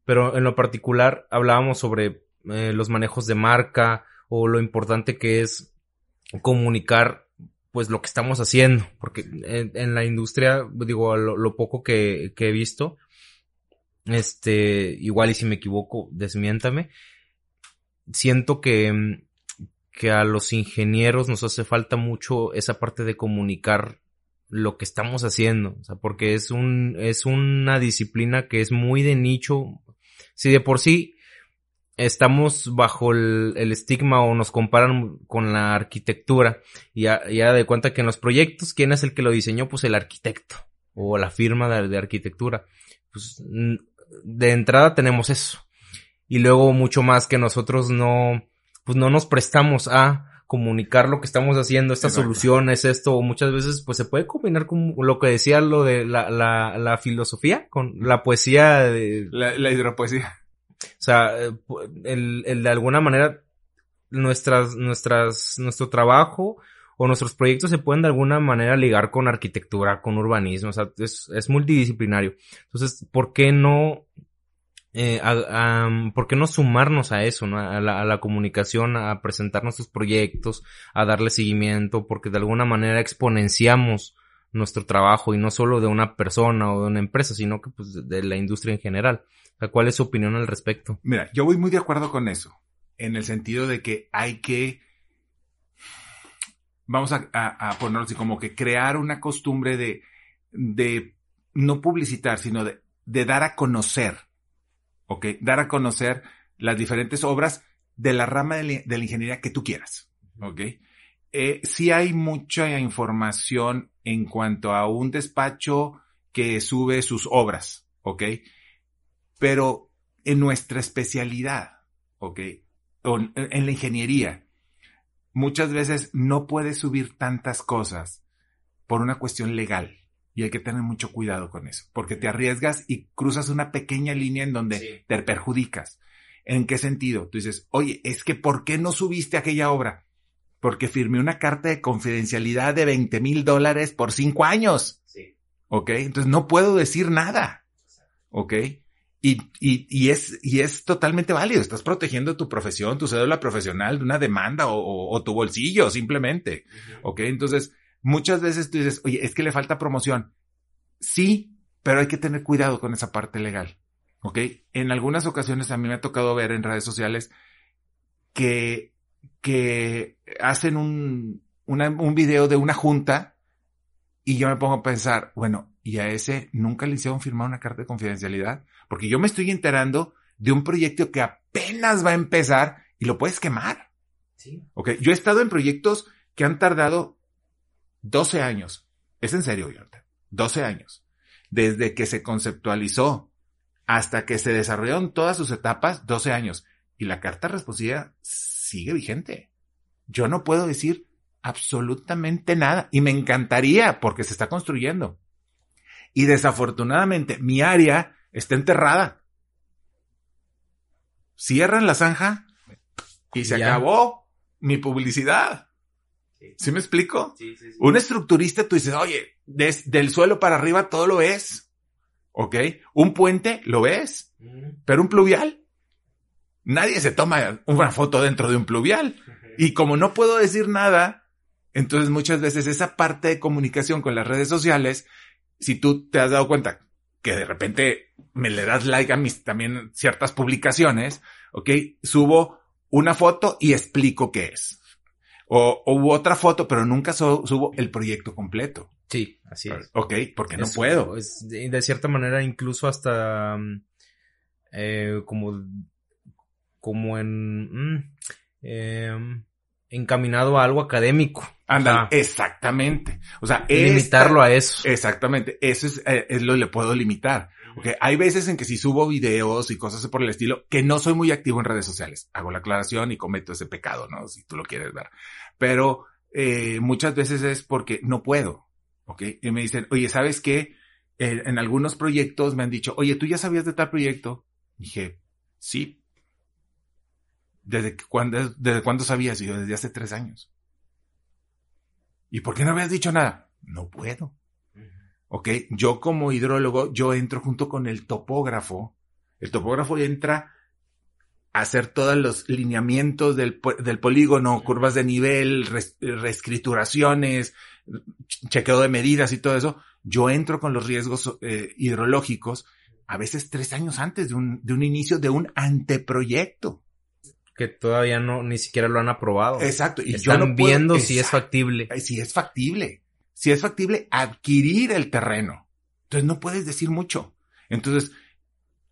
Pero en lo particular hablábamos sobre eh, los manejos de marca o lo importante que es comunicar pues lo que estamos haciendo, porque en, la industria, digo, lo, poco que, he visto, este, igual y si me equivoco, desmiéntame, siento que, que a los ingenieros nos hace falta mucho esa parte de comunicar lo que estamos haciendo, o sea, porque es un, es una disciplina que es muy de nicho, si de por sí estamos bajo el, estigma o nos comparan con la arquitectura y ya, de cuenta que en los proyectos, ¿quién es el que lo diseñó? Pues el arquitecto o la firma de, arquitectura. Pues de entrada tenemos eso. Y luego mucho más que nosotros no, pues no nos prestamos a comunicar lo que estamos haciendo, estas soluciones, esto, muchas veces pues se puede combinar con lo que decía lo de la, la, la filosofía, con la poesía de... La, la hidropoesía. O sea, eh, el, el de alguna manera nuestras, nuestras, nuestro trabajo o nuestros proyectos se pueden de alguna manera ligar con arquitectura, con urbanismo, o sea, es, es multidisciplinario. Entonces, ¿por qué no, eh, por qué no sumarnos a eso, a, a la comunicación, a presentar nuestros proyectos, a darle seguimiento, porque de alguna manera exponenciamos nuestro trabajo y no solo de una persona o de una empresa, sino que pues de la industria en general. ¿Cuál es su opinión al respecto? Mira, yo voy muy de acuerdo con eso, en el sentido de que hay que vamos a, a, ponerlo así, como que crear una costumbre de, de no publicitar, sino de, de dar a conocer, ¿ok? Dar a conocer las diferentes obras de la rama de la, ingeniería que tú quieras, ¿ok? Eh, sí hay mucha información en cuanto a un despacho que sube sus obras, ¿ok? Pero en nuestra especialidad, ¿ok? en la ingeniería, muchas veces no puedes subir tantas cosas por una cuestión legal. Y hay que tener mucho cuidado con eso, porque te arriesgas y cruzas una pequeña línea en donde te perjudicas. ¿En qué sentido? Tú dices, oye, es que ¿por qué no subiste aquella obra? Porque firmé una carta de confidencialidad de 20 mil dólares por cinco años. Sí. ¿Ok? Entonces no puedo decir nada. ¿Ok? Y, y, y, es, y es totalmente válido. Estás protegiendo tu profesión, tu cédula profesional de una demanda o, o, tu bolsillo, simplemente. ¿Ok? Entonces, muchas veces tú dices, oye, es que le falta promoción. Sí, pero hay que tener cuidado con esa parte legal. ¿Ok? En algunas ocasiones a mí me ha tocado ver en redes sociales que, que hacen un, una, un video de una junta y yo me pongo a pensar, bueno, ¿y a ese nunca le hicieron firmar una carta de confidencialidad? Porque yo me estoy enterando de un proyecto que apenas va a empezar y lo puedes quemar. Sí. Ok, yo he estado en proyectos que han tardado 12 años. Es en serio, Jonathan. 12 años. Desde que se conceptualizó hasta que se desarrollaron todas sus etapas, 12 años. Y la carta responsiva sigue vigente. Yo no puedo decir absolutamente nada. Y me encantaría porque se está construyendo. Y desafortunadamente mi área está enterrada. Cierran la zanja y se acabó mi publicidad. ¿Sí, me explico? Un estructurista, tú dices, oye, del suelo para arriba todo lo ves. ¿Ok? Un puente lo ves. Pero un pluvial. Nadie se toma una foto dentro de un pluvial. Y como no puedo decir nada, entonces muchas veces esa parte de comunicación con las redes sociales, si tú te has dado cuenta que de repente me le das like a mis también ciertas publicaciones, ¿ok? Subo una foto y explico qué es. O, o otra foto, pero nunca subo el proyecto completo. Sí, así es. Ok, porque no puedo. de, cierta manera, incluso hasta mm, eh, como, como en mm, em, encaminado a algo académico. Anda, exactamente. O sea, limitarlo a eso. Exactamente. Eso es, eh, es lo que le puedo limitar. Okay. Hay veces en que si subo videos y cosas por el estilo, que no soy muy activo en redes sociales. Hago la aclaración y cometo ese pecado, ¿no? Si tú lo quieres ver. Pero eh, muchas veces es porque no puedo. ¿Ok? Y me dicen, oye, ¿sabes qué? En algunos proyectos me han dicho, oye, ¿tú ya sabías de tal proyecto? dije, sí. ¿Desde cuándo, desde cuándo sabías? Y yo, desde hace tres años. ¿Y por qué no habías dicho nada? No puedo. ¿Ok? Yo como hidrólogo, yo entro junto con el topógrafo. El topógrafo entra a hacer todos los lineamientos del, del polígono, curvas de nivel, reescrituraciones, chequeo de medidas y todo eso. Yo entro con los riesgos eh, hidrológicos a veces tres años antes de un, de un inicio de un anteproyecto que todavía no ni siquiera lo han aprobado. Exacto. Y Están viendo si es factible. Si es factible si es factible adquirir el terreno. Entonces no puedes decir mucho. Entonces,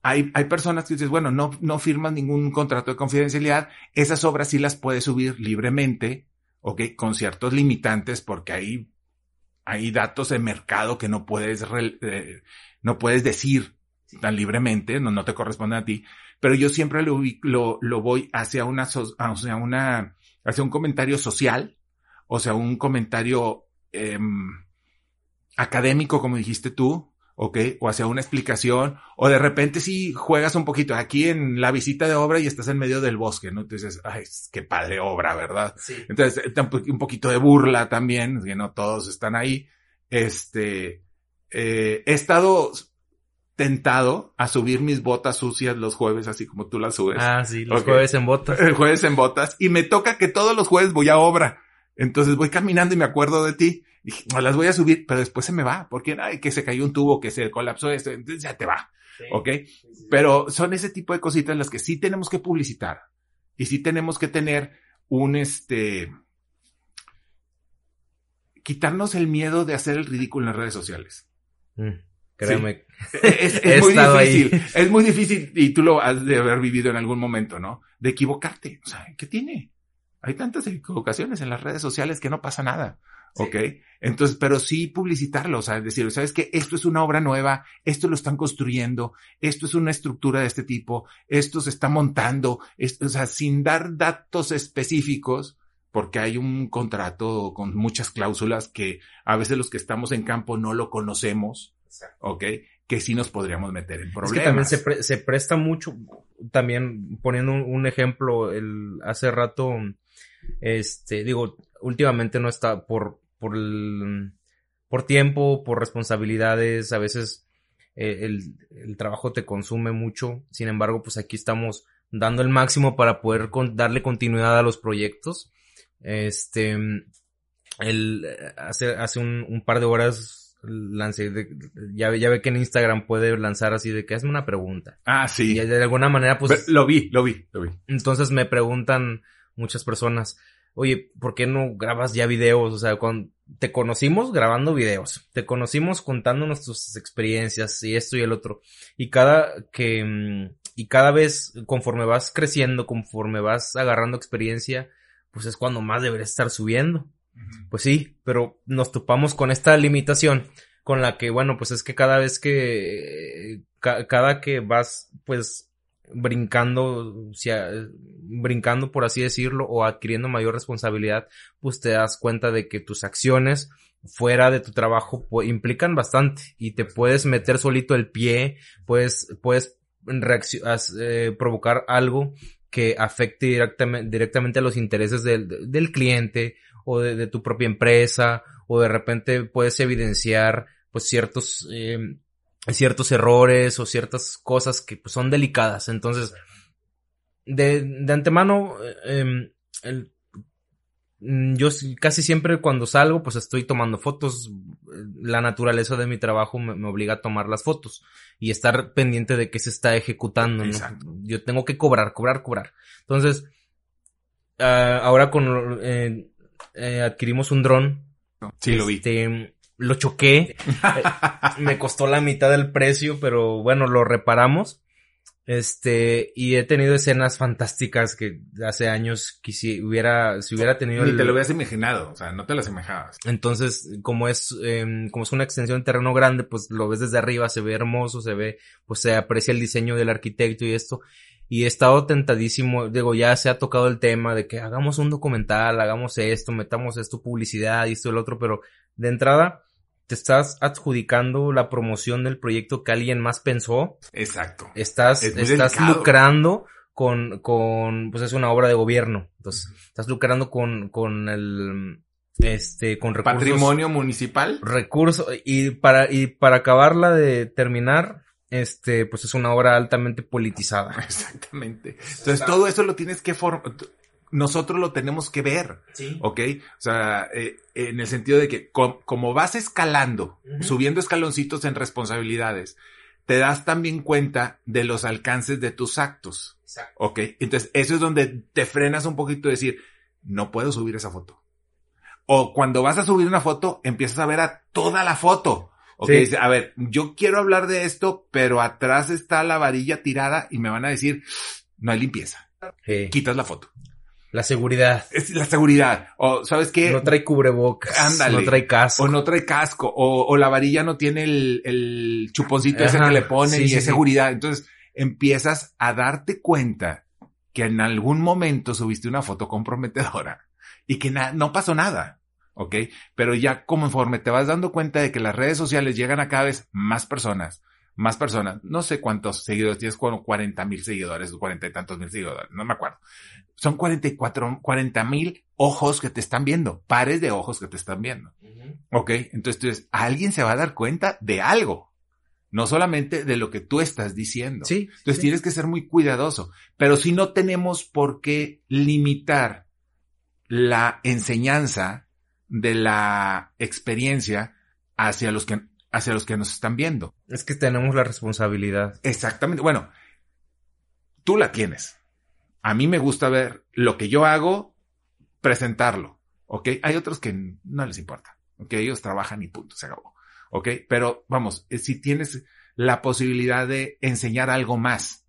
hay, hay personas que dices, bueno, no, no firmas ningún contrato de confidencialidad, esas obras sí las puedes subir libremente, ok, con ciertos limitantes, porque hay, hay datos de mercado que no puedes, eh, no puedes decir tan libremente, no, no te corresponde a ti, pero yo siempre lo, lo, lo voy hacia una, hacia una, hacia un comentario social, o sea, un comentario Em, académico, como dijiste tú, ¿ok? O hacia una explicación, o de repente si juegas un poquito aquí en la visita de obra y estás en medio del bosque, ¿no? Entonces, ay, qué padre obra, ¿verdad? Sí. Entonces, un poquito de burla también, que no todos están ahí. Este, eh, he estado tentado a subir mis botas sucias los jueves, así como tú las subes. Ah, sí, los jueves en botas. El jueves en botas. Y me toca que todos los jueves voy a obra. Entonces voy caminando y me acuerdo de ti. Y dije, no las voy a subir, pero después se me va. Porque, ay, que se cayó un tubo, que se colapsó esto. Entonces ya te va. ¿Ok? Pero son ese tipo de cositas las que sí tenemos que publicitar. Y sí tenemos que tener un, este, quitarnos el miedo de hacer el ridículo en las redes sociales. Mm, créeme. Es, muy ahí. difícil. Es muy difícil y tú lo has de haber vivido en algún momento, ¿no? De equivocarte. O sea, ¿qué tiene? Hay tantas equivocaciones en las redes sociales que no pasa nada. Sí. ¿Ok? Entonces, pero sí publicitarlo, o sea, decir, ¿sabes qué? Esto es una obra nueva, esto lo están construyendo, esto es una estructura de este tipo, esto se está montando, esto, o sea, sin dar datos específicos, porque hay un contrato con muchas cláusulas que a veces los que estamos en campo no lo conocemos, ¿ok? Que sí nos podríamos meter en Es problemas. que también se, pre- se presta mucho, también poniendo un, un ejemplo, el, hace rato, este, digo, últimamente no está por, por el, por tiempo, por responsabilidades, a veces eh, el, el trabajo te consume mucho, sin embargo, pues aquí estamos dando el máximo para poder con- darle continuidad a los proyectos. Este, el, hace, hace un, un par de horas lancé, de- ya, ve- ya ve que en Instagram puede lanzar así de que hazme una pregunta. Ah, sí. Y de alguna manera, pues, Lo vi, lo vi, lo vi. entonces me preguntan muchas personas, oye, ¿por qué no grabas ya videos? O sea, cuando te conocimos grabando videos, te conocimos contándonos tus experiencias y esto y el otro. Y cada que, mm, y cada vez conforme vas creciendo, conforme vas agarrando experiencia, pues es cuando más deberías estar subiendo. Pues sí, pero nos topamos con esta limitación con la que, bueno, pues es que cada vez que, ca- cada que vas, pues, brincando, sea, brincando por así decirlo, o adquiriendo mayor responsabilidad, pues te das cuenta de que tus acciones fuera de tu trabajo implican bastante y te puedes meter solito el pie, puedes, puedes eh, provocar algo que afecte directamente, directamente a los intereses del, del cliente o de, tu propia empresa o de repente puedes evidenciar pues ciertos eh, ciertos errores o ciertas cosas que pues, son delicadas. Entonces de, de antemano eh, em, el- mm, yo casi siempre cuando salgo pues estoy tomando fotos. La naturaleza de mi trabajo me, me obliga a tomar las fotos y estar pendiente de que se está ejecutando yo tengo que cobrar cobrar cobrar. Entonces ah, ahora con eh, eh, adquirimos un dron. Sí, lo vi. Lo choqué. Me costó la mitad del precio, pero bueno, lo reparamos. Este, y he tenido escenas fantásticas que hace años quisi, hubiera, si hubiera tenido Ni el- te lo habías imaginado, o sea, no te lo asemejabas. entonces, como es, em, como es una extensión de terreno grande, pues lo ves desde arriba, se ve hermoso, se ve, pues se aprecia el diseño del arquitecto y esto. Y he estado tentadísimo, digo, ya se ha tocado el tema de que hagamos un documental, hagamos esto, metamos esto, publicidad y esto y el otro, pero de entrada te estás adjudicando la promoción del proyecto que alguien más pensó, Exacto. estás, Es estás delicado. lucrando con, con, pues es una obra de gobierno. Entonces, estás lucrando con, con el, este, con recursos. Patrimonio municipal. Recursos, y para, y para acabarla de terminar, este, pues es una obra altamente politizada. Exactamente. Entonces, todo eso lo tienes que formar. Nosotros lo tenemos que ver, Sí. ¿ok? O sea, eh, en el sentido de que com- como vas escalando, subiendo escaloncitos en responsabilidades, te das también cuenta de los alcances de tus actos, Exacto. ¿ok? Entonces, eso es donde te frenas un poquito de decir, no puedo subir esa foto. O cuando vas a subir una foto, empiezas a ver a toda la foto. Ok, Sí. dice, a ver, yo quiero hablar de esto, pero atrás está la varilla tirada y me van a decir, no hay limpieza. Sí. Quitas la foto. La seguridad. Es la seguridad. O, ¿sabes qué? No trae cubrebocas. Ándale. No trae casco. o no trae casco. O, o la varilla no tiene el, el chuponcito ese que le ponen Sí, y sí, es sí. seguridad. Entonces empiezas a darte cuenta que en algún momento subiste una foto comprometedora y que no pasó nada. ¿ok? Pero ya conforme te vas dando cuenta de que las redes sociales llegan a cada vez más personas, más personas, no sé cuántos seguidores tienes, como 40 mil seguidores, 40 y tantos mil seguidores, no me acuerdo. Son 44, 40 mil ojos que te están viendo, pares de ojos que te están viendo. ¿Ok? Entonces, entonces, alguien se va a dar cuenta de algo. No solamente de lo que tú estás diciendo. Sí. Entonces sí. tienes que ser muy cuidadoso. Pero si no tenemos por qué limitar la enseñanza de la experiencia hacia los que, hacia los que nos están viendo. Es que tenemos la responsabilidad. Exactamente. Bueno, tú la tienes. A mí me gusta ver lo que yo hago, presentarlo. ¿Ok? Hay otros que no les importa. ¿Ok? Ellos trabajan y punto, se acabó. ¿Ok? Pero vamos, eh, si tienes la posibilidad de enseñar algo más,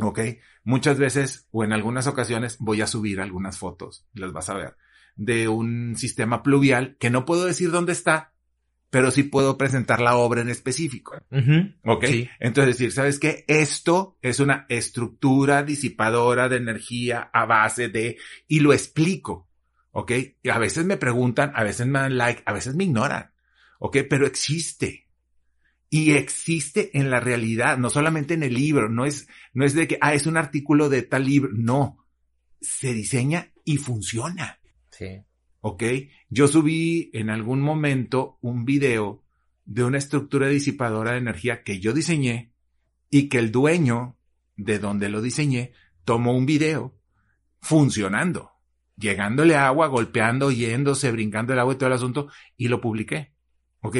¿ok? Muchas veces o en algunas ocasiones voy a subir algunas fotos, las vas a ver, de un sistema pluvial que no puedo decir dónde está, pero sí puedo presentar la obra en específico. Ujú. ¿Ok? Sí. Entonces decir, ¿sabes qué? Esto es una estructura disipadora de energía a base de, y lo explico. ¿Ok? Y a veces me preguntan, a veces me dan like, a veces me ignoran. ¿Ok? Pero existe. Y existe en la realidad, no solamente en el libro, no es, no es de que, ah, es un artículo de tal libro, no. Se diseña y funciona. Sí. ¿Ok? Yo subí en algún momento un video de una estructura disipadora de energía que yo diseñé y que el dueño de donde lo diseñé tomó un video funcionando, llegándole agua, golpeando, yéndose, brincando el agua y todo el asunto y lo publiqué. Ok,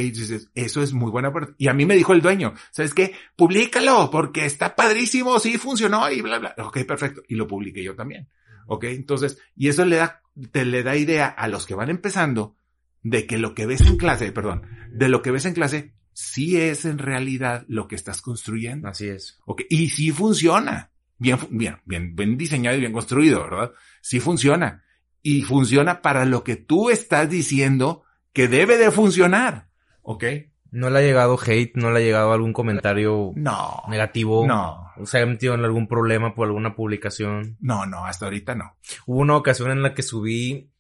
eso es muy buena parte. Y a mí me dijo el dueño, ¿sabes qué? Publícalo porque está padrísimo, sí funcionó y bla, bla. Ok, perfecto. Y lo publiqué yo también. Ok, entonces, y eso le da, te le da idea a los que van empezando de que lo que ves en clase, perdón, de lo que ves en clase, sí es en realidad lo que estás construyendo. Así es. Ok, y sí funciona. Bien, bien, bien, bien diseñado y bien construido, ¿verdad? Sí funciona. Y funciona para lo que tú estás diciendo que debe de funcionar. ¿Ok? No le ha llegado hate, no le ha llegado algún comentario No. negativo. No. O se ha metido en algún problema por alguna publicación. No, no, hasta ahorita no. Hubo una ocasión en la que subí,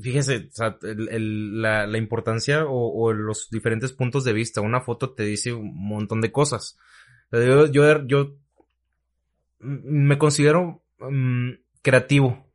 fíjese, o sea, el- el- la, la importancia o, o los diferentes puntos de vista. Una foto te dice un montón de cosas. Yo, yo, yo me considero mm, creativo.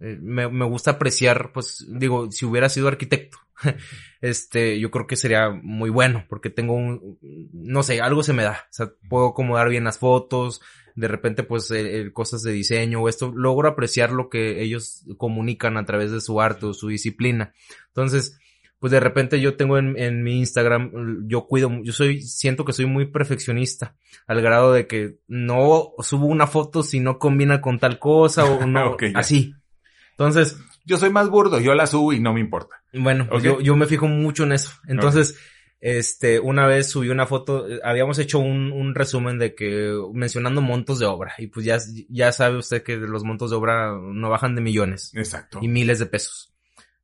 Eh, Me, me gusta apreciar, pues, digo, si hubiera sido arquitecto, este, yo creo que sería muy bueno, porque tengo un, no sé, algo se me da. O sea, puedo acomodar bien las fotos, de repente pues eh, cosas de diseño o esto, logro apreciar lo que ellos comunican a través de su arte o su disciplina. Entonces, pues de repente yo tengo en, en mi Instagram, yo cuido, yo soy, siento que soy muy perfeccionista, al grado de que no subo una foto si no combina con tal cosa o no, así. Entonces, Yo soy más burdo, yo la subo y no me importa. bueno, pues yo, yo me fijo mucho en eso. Entonces, este, una vez subí una foto, eh, habíamos hecho un, un resumen de que, mencionando montos de obra, y pues ya, ya sabe usted que los montos de obra no bajan de millones Exacto. y miles de pesos.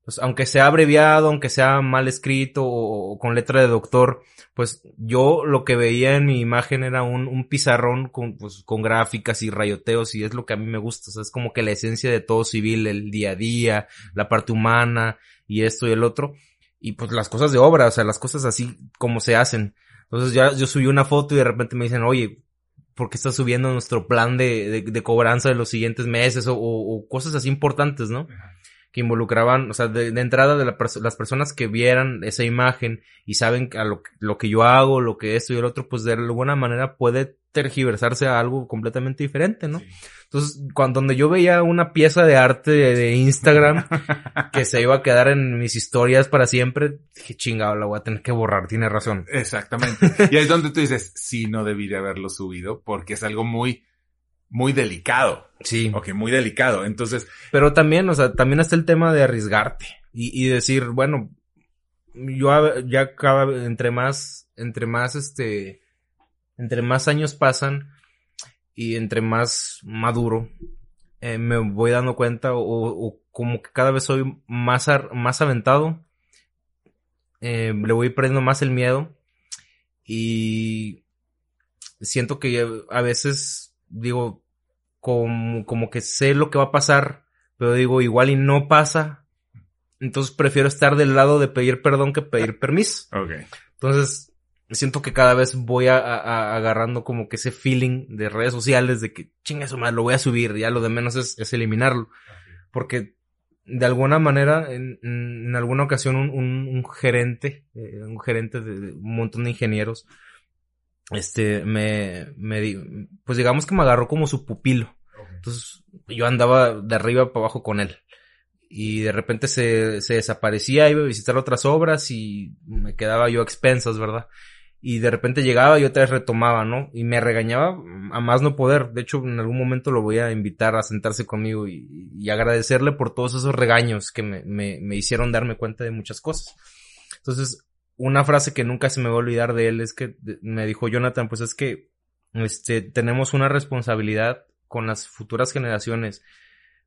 Pues aunque sea abreviado, aunque sea mal escrito o, con letra de doctor, pues yo lo que veía en mi imagen era un, un pizarrón con, pues, con gráficas y rayoteos y es lo que a mí me gusta. O sea, es como que la esencia de todo civil, el día a día, la parte humana y esto y el otro. Y pues las cosas de obra, o sea, las cosas así como se hacen. Entonces ya yo subí una foto y de repente me dicen, oye, ¿por qué estás subiendo nuestro plan de, de, de cobranza de los siguientes meses? O, o- o cosas así importantes, ¿no? Que involucraban, o sea, de, de entrada de la las personas que vieran esa imagen y saben a lo, que- lo que yo hago, lo que esto y el otro, pues de alguna manera puede tergiversarse a algo completamente diferente, ¿no? Sí. Entonces, cuando donde yo veía una pieza de arte de, de Instagram que se iba a quedar en mis historias para siempre, dije, chingado, la voy a tener que borrar, tiene razón. Exactamente. Y ahí es donde tú dices, sí, no debería haberlo subido porque es algo muy, muy delicado. Sí. Ok, muy delicado. Entonces, Pero también, o sea, también está el tema de arriesgarte y, y decir, bueno, yo ya cada, entre más, entre más este, entre más años pasan y entre más maduro, eh, me voy dando cuenta o, o como que cada vez soy más, ar- más aventado, eh, le voy perdiendo más el miedo y siento que a veces digo, como, como que sé lo que va a pasar, pero digo, igual y no pasa. Entonces prefiero estar del lado de pedir perdón que pedir permiso. Ok. Entonces, siento que cada vez voy a, a- a- agarrando como que ese feeling de redes sociales de que chinga eso más, lo voy a subir, ya lo de menos es, es eliminarlo. Porque de alguna manera, en, en alguna ocasión, un, un- un gerente, eh, un gerente de, de un montón de ingenieros, este, me, me, pues digamos que me agarró como su pupilo. Entonces, yo andaba de arriba para abajo con él. Y de repente se, se desaparecía, iba a visitar otras obras y me quedaba yo a expensas, ¿verdad? Y de repente llegaba y otra vez retomaba, ¿no? Y me regañaba a más no poder. De hecho, en algún momento lo voy a invitar a sentarse conmigo y, y agradecerle por todos esos regaños que me, me, me hicieron darme cuenta de muchas cosas. Entonces, una frase que nunca se me va a olvidar de él es que me dijo Jonathan, pues es que este tenemos una responsabilidad con las futuras generaciones.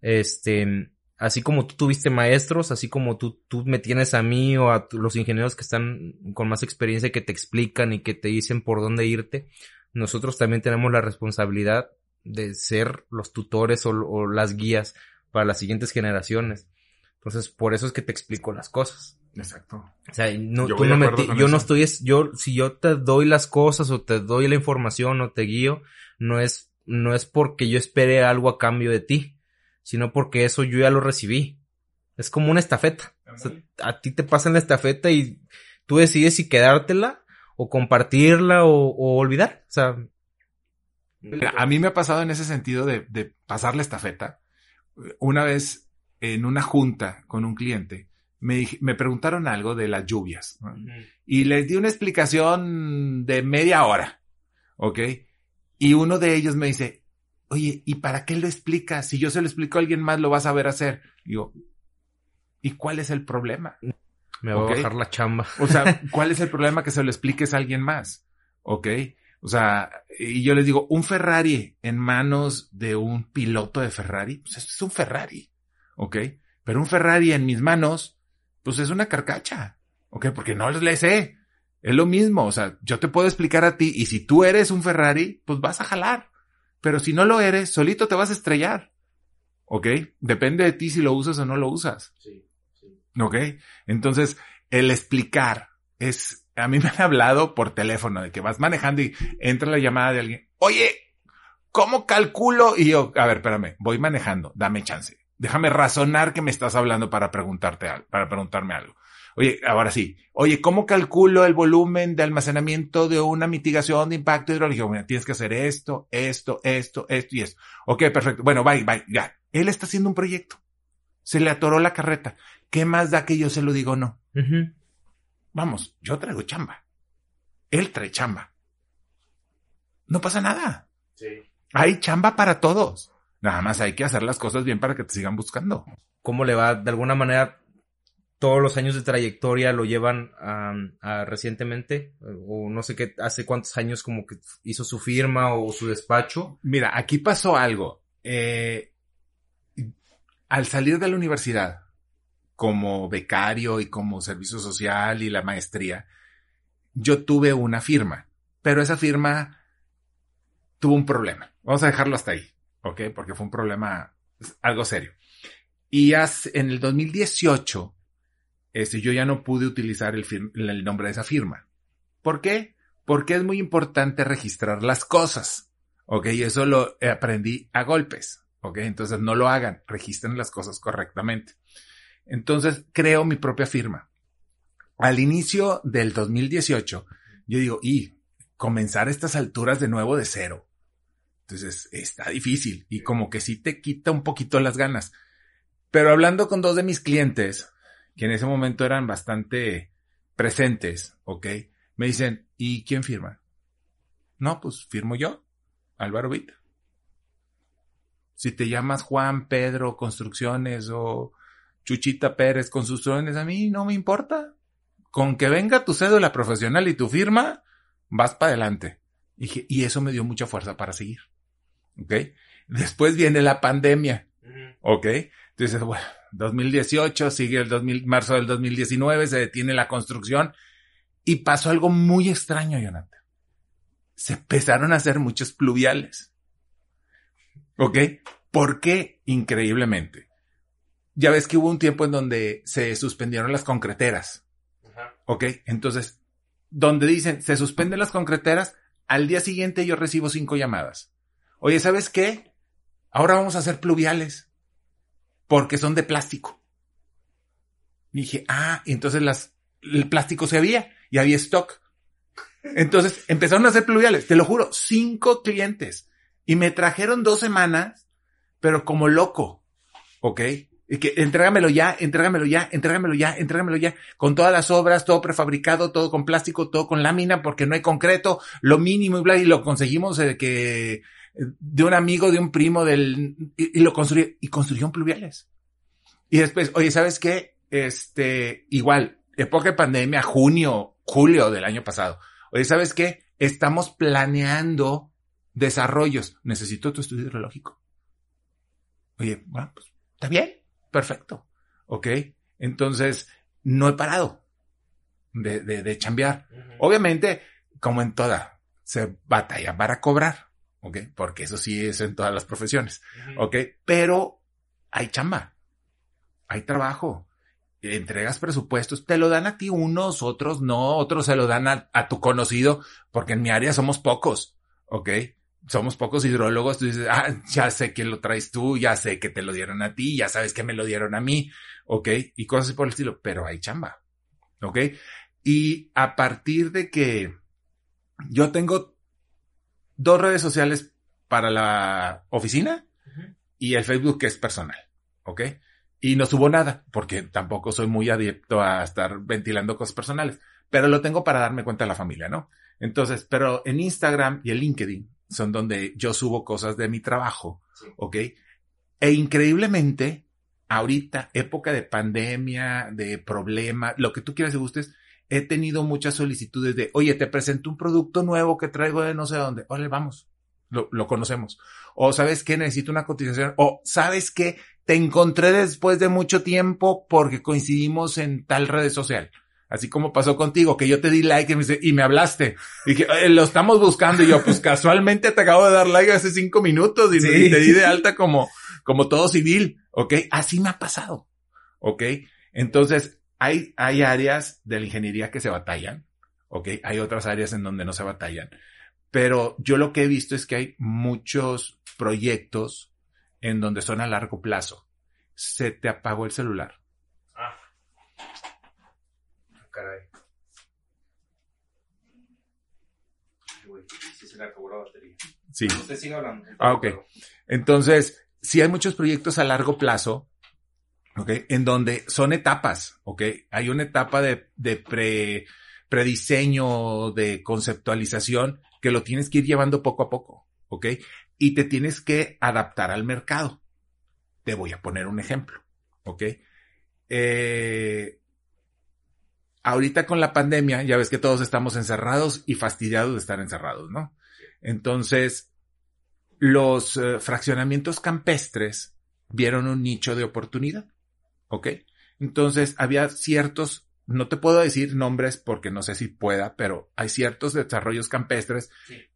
Este, así como tú tuviste maestros, así como tú, tú me tienes a mí o a los ingenieros que están con más experiencia que te explican y que te dicen por dónde irte, nosotros también tenemos la responsabilidad de ser los tutores o, o las guías para las siguientes generaciones. Entonces, por eso es que te explico las cosas. Exacto. O sea, no, Yo tú no me yo estoy, es, yo, si yo te doy las cosas o te doy la información o te guío, no es, no es porque yo espere algo a cambio de ti, sino porque eso yo ya lo recibí. Es como una estafeta. O sea, a ti te pasan la estafeta y tú decides si quedártela o compartirla o, o olvidar. O sea, a mí me ha pasado en ese sentido de, de pasar la estafeta. Una vez en una junta con un cliente, me, me preguntaron algo de las lluvias ¿no? y les di una explicación de media hora, ¿ok? Y uno de ellos me dice, oye, ¿y para qué lo explicas? Si yo se lo explico a alguien más, lo vas a ver hacer. Digo, ¿y cuál es el problema? me va Ok. a bajar la chamba. O sea, ¿cuál es el problema que se lo expliques a alguien más? ¿Ok? O sea, y yo les digo, un Ferrari en manos de un piloto de Ferrari, pues es un Ferrari. ¿Ok? Pero un Ferrari en mis manos, pues es una carcacha. ¿Ok? Porque no le sé. Es lo mismo. O sea, yo te puedo explicar a ti y si tú eres un Ferrari, pues vas a jalar. Pero si no lo eres, solito te vas a estrellar. ¿Ok? Depende de ti si lo usas o no lo usas. ¿Ok? Entonces, el explicar es, a mí me han hablado por teléfono de que vas manejando y entra la llamada de alguien, oye, ¿cómo calculo? Y yo, a ver, espérame, voy manejando, dame chance. Déjame razonar que me estás hablando para preguntarte algo, para preguntarme algo. Oye, ahora sí. Oye, ¿cómo calculo el volumen de almacenamiento de una mitigación de impacto hidrológico? Bueno, tienes que hacer esto, esto, esto, esto y esto. Ok, perfecto. Bueno, bye, bye, ya. Él está haciendo un proyecto. Se le atoró la carreta. ¿Qué más da que yo se lo digo o no? Vamos, yo traigo chamba. Él trae chamba. No pasa nada. Hay chamba para todos. Nada más hay que hacer las cosas bien para que te sigan buscando. cómo le va, de alguna manera, todos los años de trayectoria lo llevan a, a recientemente, o no sé qué, hace cuántos años como que hizo su firma o su despacho. Mira, aquí pasó algo. Eh, al salir de la universidad, como becario y como servicio social y la maestría, yo tuve una firma, pero esa firma tuvo un problema. Vamos a dejarlo hasta ahí, ¿ok? Porque fue un problema algo serio. Y hace- en el 2018, este, yo ya no pude utilizar el, fir- el nombre de esa firma. ¿Por qué? Porque es muy importante registrar las cosas. ¿Ok? Y eso lo aprendí a golpes. ¿Ok? Entonces no lo hagan, registren las cosas correctamente. Entonces creo mi propia firma. Al inicio del 2018, yo digo, y comenzar estas alturas de nuevo de cero. Entonces está difícil y como que sí te quita un poquito las ganas. Pero hablando con dos de mis clientes, que en ese momento eran bastante presentes, ¿ok? Me dicen, ¿y quién firma? No, pues firmo yo, Álvaro Vita. Si te llamas Juan, Pedro, Construcciones o Chuchita Pérez, Construcciones, a mí no me importa. Con que venga tu cédula profesional y tu firma, vas para adelante. Y, y eso me dio mucha fuerza para seguir. ¿Ok? Después viene la pandemia. ¿Ok? Entonces, bueno, 2018, sigue el 2000, marzo del 2019, se detiene la construcción y pasó algo muy extraño, Jonathan. Se empezaron a hacer muchos pluviales. ¿Ok? ¿Por qué? Increíblemente. ya ves que hubo un tiempo en donde se suspendieron las concreteras. Ok, entonces, donde dicen se suspenden las concreteras, al día siguiente yo recibo cinco llamadas. Oye, ¿sabes qué? Ahora vamos a hacer pluviales porque son de plástico. Y dije, ah, entonces las, el plástico se había y había stock. Entonces empezaron a hacer pluviales, te lo juro, cinco clientes. Y me trajeron dos semanas, pero como loco. ¿Ok? Y que entrégamelo ya, entrégamelo ya, entrégamelo ya, entrégamelo ya, con todas las obras, todo prefabricado, todo con plástico, todo con lámina, porque no hay concreto, lo mínimo y bla, y lo conseguimos de que, de un amigo, de un primo, del, y, lo construyó, y construyeron pluviales. Y después, oye, ¿sabes qué? Este, igual, época de pandemia, junio, julio del año pasado. Oye, ¿sabes qué? Estamos planeando desarrollos. Necesito tu estudio hidrológico. Oye, bueno, pues, está bien perfecto. ¿Ok? Entonces, no he parado de, de, de chambear. Obviamente, como en toda, se batalla para cobrar. ¿Ok? Porque eso sí es en todas las profesiones. ¿Ok? Pero hay chamba. Hay trabajo. Entregas presupuestos, te lo dan a ti unos, otros no, otros se lo dan a, a tu conocido, porque en mi área somos pocos. ¿Ok? somos pocos hidrólogos, tú dices, ah, ya sé que lo traes tú, ya sé que te lo dieron a ti, ya sabes que me lo dieron a mí, ¿ok? Y cosas así por el estilo, pero hay chamba, ¿ok? Y a partir de que yo tengo dos redes sociales para la oficina y el Facebook que es personal, ¿ok? Y no subo nada, porque tampoco soy muy adepto a estar ventilando cosas personales, pero lo tengo para darme cuenta de la familia, ¿no? Entonces, pero en Instagram y en LinkedIn son donde yo subo cosas de mi trabajo, ¿ok? E increíblemente, ahorita, época de pandemia, de problema, lo que tú quieras y gustes, he tenido muchas solicitudes de, oye, te presento un producto nuevo que traigo de no sé dónde. Órale, vamos. Lo, lo conocemos. O sabes qué, necesito una cotización. O sabes qué, te encontré después de mucho tiempo porque coincidimos en tal red social. Así como pasó contigo, que yo te di like y me, y me hablaste. Y que eh, lo estamos buscando. Y yo, pues casualmente te acabo de dar like hace cinco minutos y, te di de alta como, como todo civil. ¿Ok? Así me ha pasado. ¿Ok? Entonces, hay, hay áreas de la ingeniería que se batallan. ¿Ok? Hay otras áreas en donde no se batallan. Pero yo lo que he visto es que hay muchos proyectos en donde son a largo plazo. Se te apagó el celular caray. se le acabó la batería. Sí. Usted sigue hablando. Ah, ok. Entonces, si hay muchos proyectos a largo plazo, ¿ok? En donde son etapas, ¿ok? Hay una etapa de, de pre, prediseño, de conceptualización, que lo tienes que ir llevando poco a poco, ¿ok? Y te tienes que adaptar al mercado. Te voy a poner un ejemplo, ¿ok? Eh, ahorita con la pandemia, ya ves que todos estamos encerrados y fastidiados de estar encerrados, ¿no? Entonces, los eh, fraccionamientos campestres vieron un nicho de oportunidad, ¿ok? Entonces, había ciertos, no te puedo decir nombres porque no sé si pueda, pero hay ciertos desarrollos campestres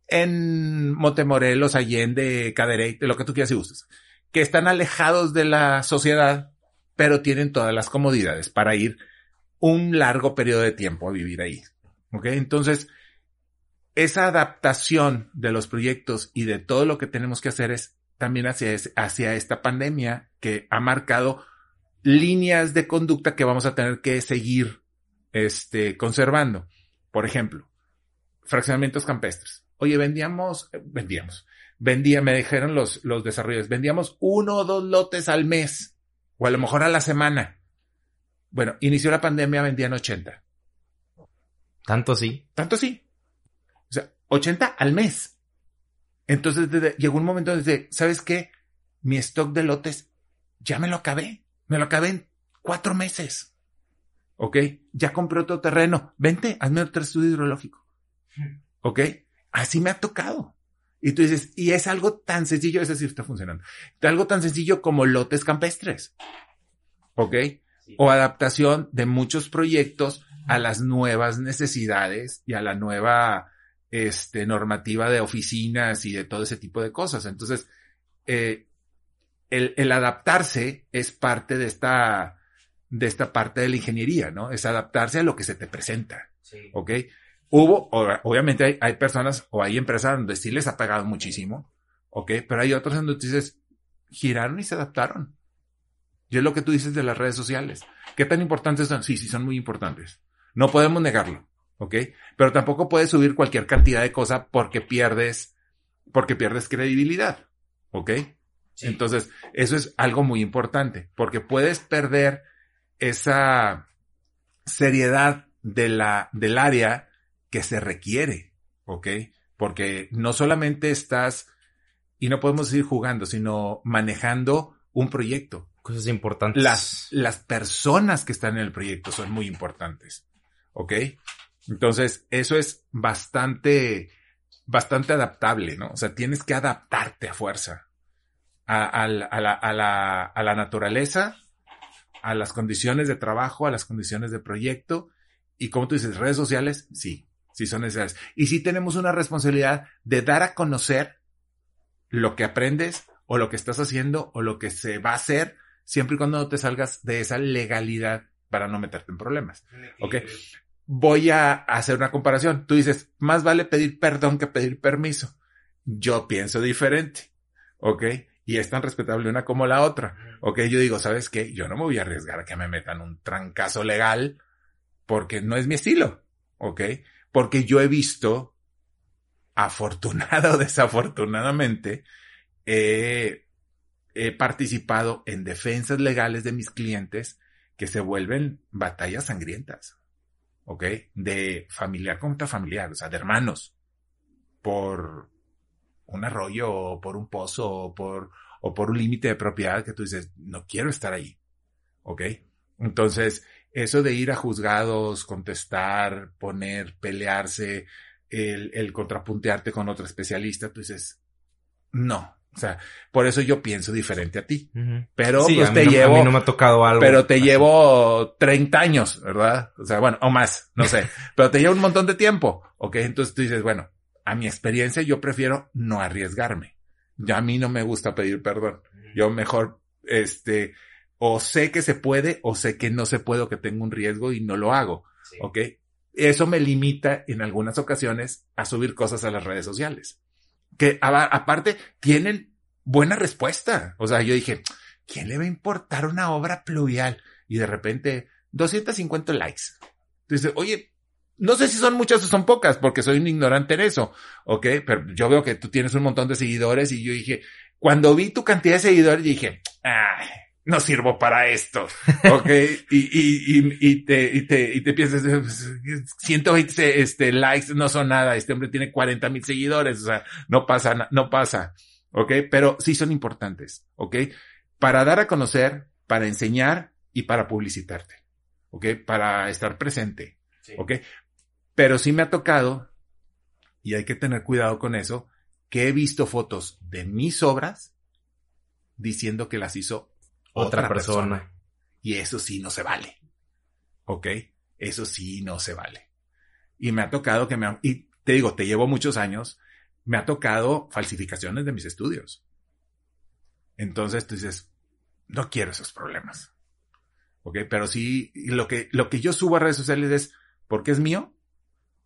en Montemorelos, Allende, Cadereyte, lo que tú quieras y gustes, que están alejados de la sociedad, pero tienen todas las comodidades para ir un largo periodo de tiempo a vivir ahí. ¿Ok? Entonces, esa adaptación de los proyectos y de todo lo que tenemos que hacer es también hacia, hacia esta pandemia que ha marcado líneas de conducta que vamos a tener que seguir este, conservando. Por ejemplo, fraccionamientos campestres. Oye, vendíamos, vendíamos, vendía, me dijeron los, los desarrolladores, vendíamos uno o dos lotes al mes, o a lo mejor a la semana. Bueno, inició la pandemia, vendían 80. ¿Tanto sí? Tanto sí. O sea, 80 al mes. Entonces llegó un momento donde, ¿sabes qué? Mi stock de lotes ya me lo acabé. Me lo acabé en cuatro meses. ¿Ok? Ya compré otro terreno. Vente, hazme otro estudio hidrológico. ¿Ok? Así me ha tocado. Y tú dices, y es algo tan sencillo, es decir, está funcionando. Algo tan sencillo como lotes campestres. ¿Ok? o adaptación de muchos proyectos a las nuevas necesidades y a la nueva este, normativa de oficinas y de todo ese tipo de cosas. Entonces, eh, el, el adaptarse es parte de esta, de esta parte de la ingeniería, ¿no? Es adaptarse a lo que se te presenta. Sí. ¿Ok? Hubo, obviamente hay, hay personas o hay empresas donde sí les ha pegado muchísimo, ¿ok? Pero hay otros en donde tú dices, giraron y se adaptaron. Y es lo que tú dices de las redes sociales. ¿Qué tan importantes son? Sí, sí, son muy importantes. No podemos negarlo, ¿ok? Pero tampoco puedes subir cualquier cantidad de cosa porque pierdes, porque pierdes credibilidad, ¿ok? Sí. Entonces, eso es algo muy importante, porque puedes perder esa seriedad de la, del área que se requiere, ¿ok? Porque no solamente estás, y no podemos ir jugando, sino manejando un proyecto. Cosas importantes. Las, las personas que están en el proyecto son muy importantes, ¿ok? Entonces, eso es bastante, bastante adaptable, ¿no? O sea, tienes que adaptarte a fuerza a, a a la- a la- la naturaleza, a las condiciones de trabajo, a las condiciones de proyecto. Y como tú dices, redes sociales, sí, sí son necesarias. Y sí tenemos una responsabilidad de dar a conocer lo que aprendes o lo que estás haciendo o lo que se va a hacer siempre y cuando no te salgas de esa legalidad para no meterte en problemas. Ok. Voy a hacer una comparación. Tú dices, más vale pedir perdón que pedir permiso. Yo pienso diferente. ¿Ok? Y es tan respetable una como la otra. ¿Ok? Yo digo, ¿sabes qué? Yo no me voy a arriesgar a que me metan un trancazo legal porque no es mi estilo. ¿Ok? Porque yo he visto, afortunado o desafortunadamente, he, he participado en defensas legales de mis clientes que se vuelven batallas sangrientas. ¿Ok? De familiar contra familiar, o sea, de hermanos. Por un arroyo o por un pozo o por, o por un límite de propiedad que tú dices, no quiero estar ahí. ¿Ok? Entonces, eso de ir a juzgados, contestar, poner, pelearse, el, el contrapuntearte con otro especialista, tú dices, no. O sea, por eso yo pienso diferente a ti. Pero Sí, pues te no- llevo, A mí no me ha tocado algo. pero te así. llevo 30 años, ¿verdad? O sea, bueno, o más, no sé, pero te lleva un montón de tiempo, ¿ok? Entonces tú dices, bueno, a mi experiencia yo prefiero no arriesgarme. Ya a mí no me gusta pedir perdón. Yo mejor, este, o sé que se puede o sé que no se puede o que tengo un riesgo y no lo hago, Sí. ¿ok? Eso me limita en algunas ocasiones a subir cosas a las redes sociales. Que a- aparte tienen buena respuesta. O sea, yo dije, ¿quién le va a importar una obra pluvial? Y de repente, 250 likes. Entonces, oye, no sé si son muchas o son pocas, porque soy un ignorante en eso, ¿ok? Pero yo veo que tú tienes un montón de seguidores y yo dije, cuando vi tu cantidad de seguidores, dije, ay, no sirvo para esto, ¿ok? y, y, y, y te, y te, y te piensas, 120 este, likes no son nada, este hombre tiene 40 mil seguidores, o sea, no pasa, no pasa, ¿ok? Pero sí son importantes, ¿ok? Para dar a conocer, para enseñar y para publicitarte, ¿ok? Para estar presente, Sí. ¿ok? Pero sí me ha tocado, y hay que tener cuidado con eso, que he visto fotos de mis obras diciendo que las hizo Otra, otra, persona. persona. Y eso sí no se vale. ¿Ok? Eso sí no se vale. Y me ha tocado que me... han- Y te digo, te llevo muchos años, me ha tocado falsificaciones de mis estudios. Entonces tú dices, no quiero esos problemas. ¿Ok? Pero sí, lo que, lo que yo subo a redes sociales es porque es mío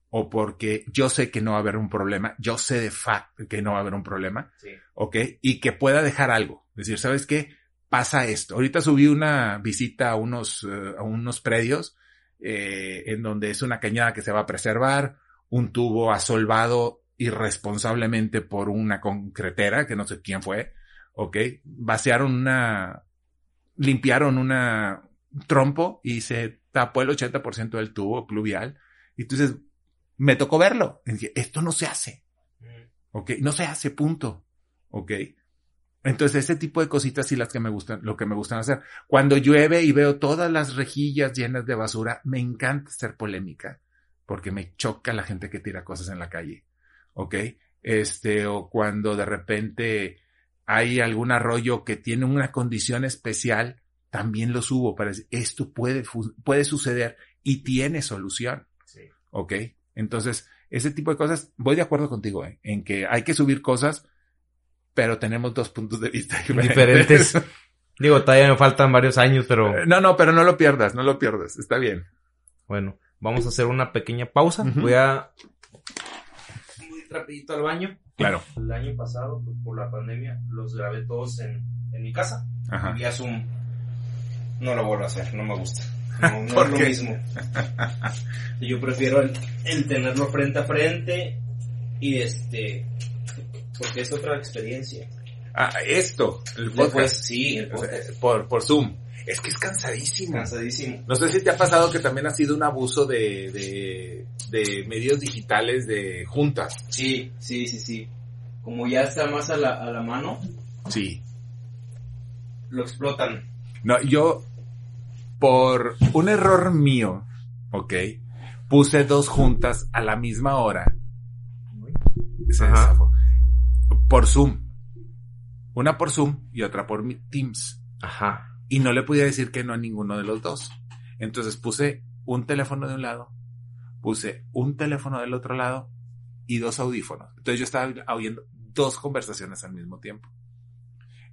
o porque yo sé que no va a haber un problema. Yo sé de facto que no va a haber un problema. Sí. ¿ok? Y que pueda dejar algo. Decir, ¿sabes qué? Pasa esto. Ahorita subí una visita a unos, eh, a unos predios, eh, en donde es una cañada que se va a preservar, un tubo asolvado irresponsablemente por una concretera, que no sé quién fue, ¿ok? Vaciaron una, limpiaron una un trompo y se tapó el 80% del tubo pluvial. Y entonces me tocó verlo. Y esto no se hace. ¿ok? No se hace, punto, ¿ok? Entonces, ese tipo de cositas sí las que me gustan, lo que me gustan hacer. Cuando llueve y veo todas las rejillas llenas de basura, me encanta ser polémica, porque me choca la gente que tira cosas en la calle, ¿ok? Este, o cuando de repente hay algún arroyo que tiene una condición especial, también lo subo para decir, esto puede, puede suceder y tiene solución, Sí. ¿ok? Entonces, ese tipo de cosas, voy de acuerdo contigo, ¿eh? en que hay que subir cosas, pero tenemos dos puntos de vista diferentes. Digo, todavía me faltan varios años, pero... Eh, no, no, pero no lo pierdas, no lo pierdas, está bien. Bueno, vamos a hacer una pequeña pausa. Voy a... Muy rapidito al baño. Claro. El año pasado, pues, por la pandemia, los grabé todos en, en mi casa. Ajá. Vía Zoom. No lo vuelvo a hacer, no me gusta. No, no ¿Por es lo mismo. Yo prefiero el, el tenerlo frente a frente y este... Porque es otra experiencia. Ah, esto, el Después, podcast. sí, el podcast. por, por Zoom. Es que es cansadísimo. Cansadísimo. No sé si te ha pasado que también ha sido un abuso de, de, de medios digitales de juntas. Sí, sí, sí, sí. Como ya está más a la, a la mano, Sí. lo explotan. No, yo, por un error mío, ok, puse dos juntas a la misma hora. Se zafó. Por Zoom. Una por Zoom y otra por Teams. Ajá. Y no le podía decir que no a ninguno de los dos. Entonces puse un teléfono de un lado, puse un teléfono del otro lado y dos audífonos. Entonces yo estaba oyendo dos conversaciones al mismo tiempo.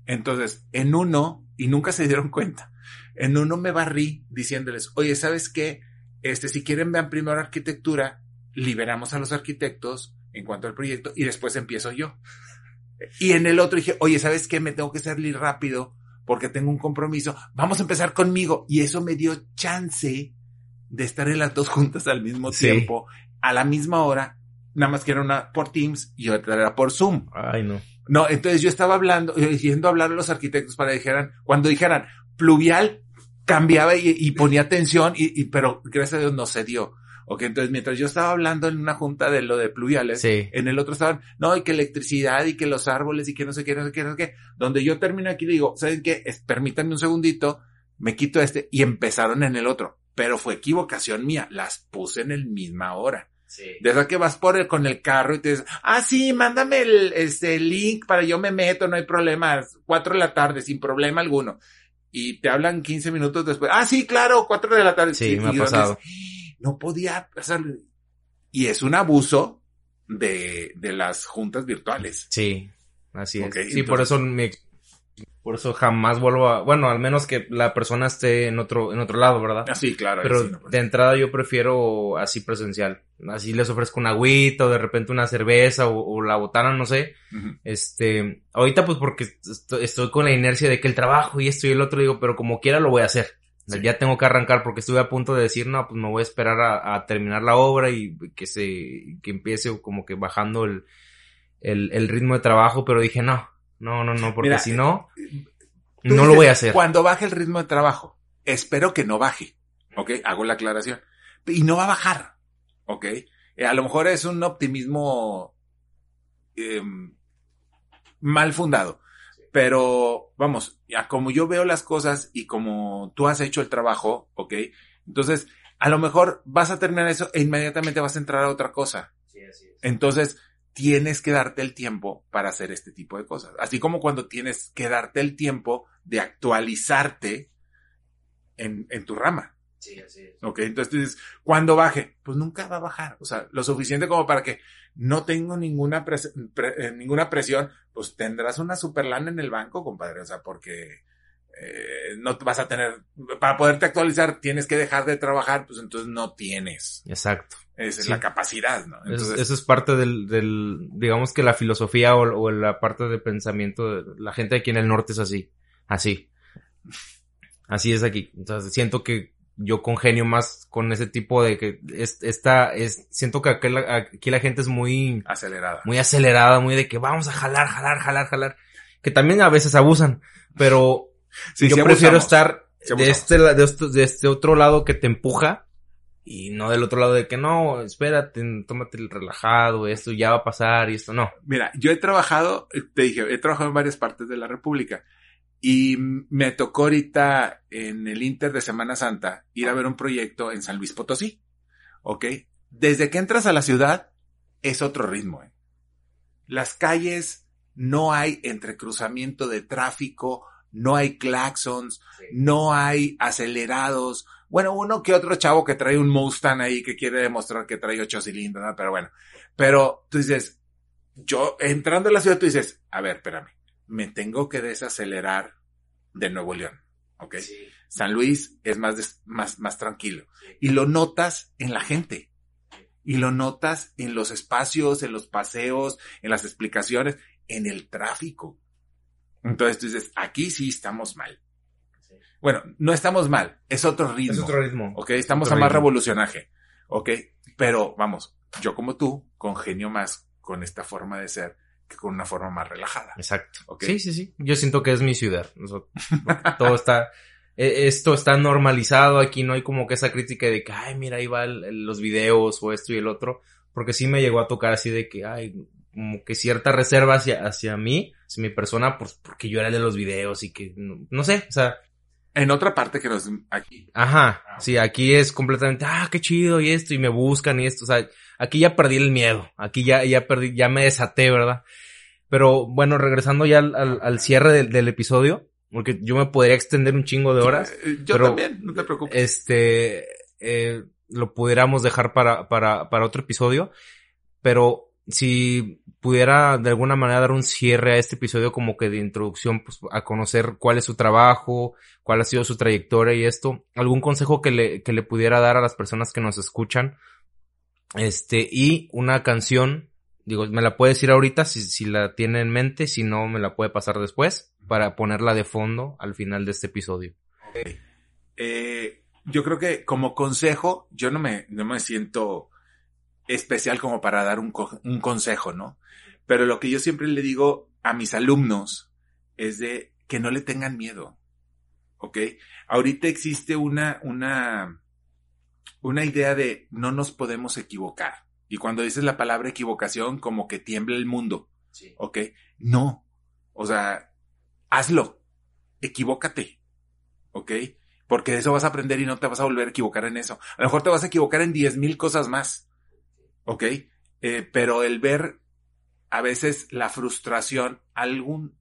Entonces, en uno, y nunca se dieron cuenta, en uno me barrí diciéndoles, oye, ¿sabes qué? Este, si quieren vean primero arquitectura, liberamos a los arquitectos en cuanto al proyecto y después empiezo yo. Y en el otro dije, oye, ¿sabes qué? Me tengo que salir rápido porque tengo un compromiso. Vamos a empezar conmigo. Y eso me dio chance de estar en las dos juntas al mismo Sí. tiempo, a la misma hora, nada más que era una por Teams y otra era por Zoom. Ay, no. No, entonces yo estaba hablando, eh, yendo a hablar a los arquitectos para que dijeran, cuando dijeran pluvial, cambiaba y, y ponía atención, y, y- pero gracias a Dios no se dio. Ok, entonces mientras yo estaba hablando en una junta de lo de pluviales, Sí. en el otro estaban, no, y que electricidad y que los árboles y que no sé qué, no sé qué, no sé qué. Donde yo termino aquí digo, ¿saben qué? Es- permítanme un segundito, me quito este y empezaron en el otro. Pero fue equivocación mía, las puse en el misma hora. Sí. De esa que vas por el, con el carro y te dices, ah, sí, mándame el, este, link para yo me meto, no hay problema, cuatro de la tarde, sin problema alguno. Y te hablan 15 minutos después, ah, sí, claro, cuatro de la tarde. Sí, Y- me ha pasado. dices, No podía hacerlo. Y es un abuso de, de las juntas virtuales. Sí, así es. Ok, sí, por eso me, por eso jamás vuelvo a, bueno, al menos que la persona esté en otro, en otro lado, ¿verdad? Ah, sí, claro. Pero sí, no, pues. de entrada yo prefiero así presencial. Así les ofrezco una agüita o de repente una cerveza o, o la botana, no sé. Este, ahorita pues porque estoy, estoy con la inercia de que el trabajo y esto y el otro, digo, pero como quiera lo voy a hacer. Sí. Ya tengo que arrancar porque estuve a punto de decir, no, pues me voy a esperar a, a terminar la obra y que se, que empiece como que bajando el, el, el ritmo de trabajo, pero dije, no, no, no, no, porque Mira, si no, no lo voy a hacer. Cuando baje el ritmo de trabajo, espero que no baje. ¿Ok? Hago la aclaración. Y no va a bajar. ¿Ok? Eh, a lo mejor es un optimismo em, mal fundado. Pero vamos, ya como yo veo las cosas y como tú has hecho el trabajo, ¿ok? Entonces, a lo mejor vas a terminar eso e inmediatamente vas a entrar a otra cosa. Entonces, tienes que darte el tiempo para hacer este tipo de cosas. Así como cuando tienes que darte el tiempo de actualizarte en, en tu rama. Sí, así es. ¿Ok? Entonces tú dices, ¿cuándo baje? Pues nunca va a bajar. O sea, lo suficiente como para que no tengo ninguna, pres- pre- eh, ninguna presión. Pues tendrás una super lana en el banco, compadre. O sea, porque eh, no vas a tener, para poderte actualizar, tienes que dejar de trabajar, pues entonces no tienes Exacto. Es Sí. la capacidad, ¿no? Eso- Entonces, eso es parte del, del, digamos que la filosofía o, o la parte de pensamiento de la gente aquí en el norte es así, así. Así es aquí. Entonces siento que yo congenio más con ese tipo de que es, esta es, siento que aquí la, aquí la gente es muy, acelerada. muy acelerada, muy de que vamos a jalar, jalar, jalar, jalar. Que también a veces abusan, pero Sí, yo sí prefiero abusamos. estar de este, de, este, de este otro lado que te empuja y no del otro lado de que no, espérate, tómate el relajado, esto ya va a pasar y esto no. Mira, yo he trabajado, te dije, he trabajado en varias partes de la República y me tocó ahorita en el Inter de Semana Santa ir a ver un proyecto en San Luis Potosí. ¿Ok? Desde que entras a la ciudad es otro ritmo. ¿eh? Las calles no hay entrecruzamiento de tráfico, no hay claxons, no hay acelerados. Bueno, uno que otro chavo que trae un Mustang ahí que quiere demostrar que trae ocho cilindros, ¿no? pero bueno. Pero tú dices, yo entrando a la ciudad tú dices, a ver, espérame, me tengo que desacelerar de Nuevo León, ¿ok? San Luis es más, más, más tranquilo. Y lo notas en la gente. Y lo notas en los espacios, en los paseos, en las explicaciones, en el tráfico. Entonces tú dices, aquí sí estamos mal. Bueno, no estamos mal, es otro ritmo. Es otro ritmo. Ok, estamos a más revolucionaje. Ok, pero vamos, yo como tú, congenio más con esta forma de ser que con una forma más relajada. Exacto. Sí, sí, sí. Yo siento que es mi ciudad. todo está, e, esto está normalizado, aquí no hay como que esa crítica de que, ay, mira, ahí van los videos o esto y el otro, porque sí me llegó a tocar así de que, ay, como que cierta reserva hacia, hacia mí, hacia mi persona, pues porque yo era de los videos y que, no, sé, o sea. En otra parte que nos, aquí. Ajá, sí, aquí es completamente, ah, qué chido y esto, y me buscan y esto, o sea, aquí ya perdí el miedo, aquí ya, ya perdí, ya me desaté, ¿verdad? Pero bueno, regresando ya al, al, cierre del, del, episodio, porque yo me podría extender un chingo de horas. Eh, yo también, no te preocupes. Este, eh, lo pudiéramos dejar para, para, para otro episodio, pero si pudiera de alguna manera dar un cierre a este episodio como que de introducción pues, a conocer cuál es su trabajo, cuál ha sido su trayectoria y esto, algún consejo que le, que le pudiera dar a las personas que nos escuchan, este, y una canción, digo, me la puede decir ahorita si, si la tiene en mente, si no me la puede pasar después, para ponerla de fondo al final de este episodio. Eh, yo creo que como consejo, yo no me, no me siento especial como para dar un, un consejo, ¿no? Pero lo que yo siempre le digo a mis alumnos es de que no le tengan miedo. ¿Ok? Ahorita existe una, una, una idea de no nos podemos equivocar. Y cuando dices la palabra equivocación, como que tiembla el mundo. Sí. ¿Ok? No. O sea, hazlo. Equivócate. ¿Ok? Porque de eso vas a aprender y no te vas a volver a equivocar en eso. A lo mejor te vas a equivocar en diez mil cosas más. ¿ok? Eh, pero el ver a veces la frustración, algún,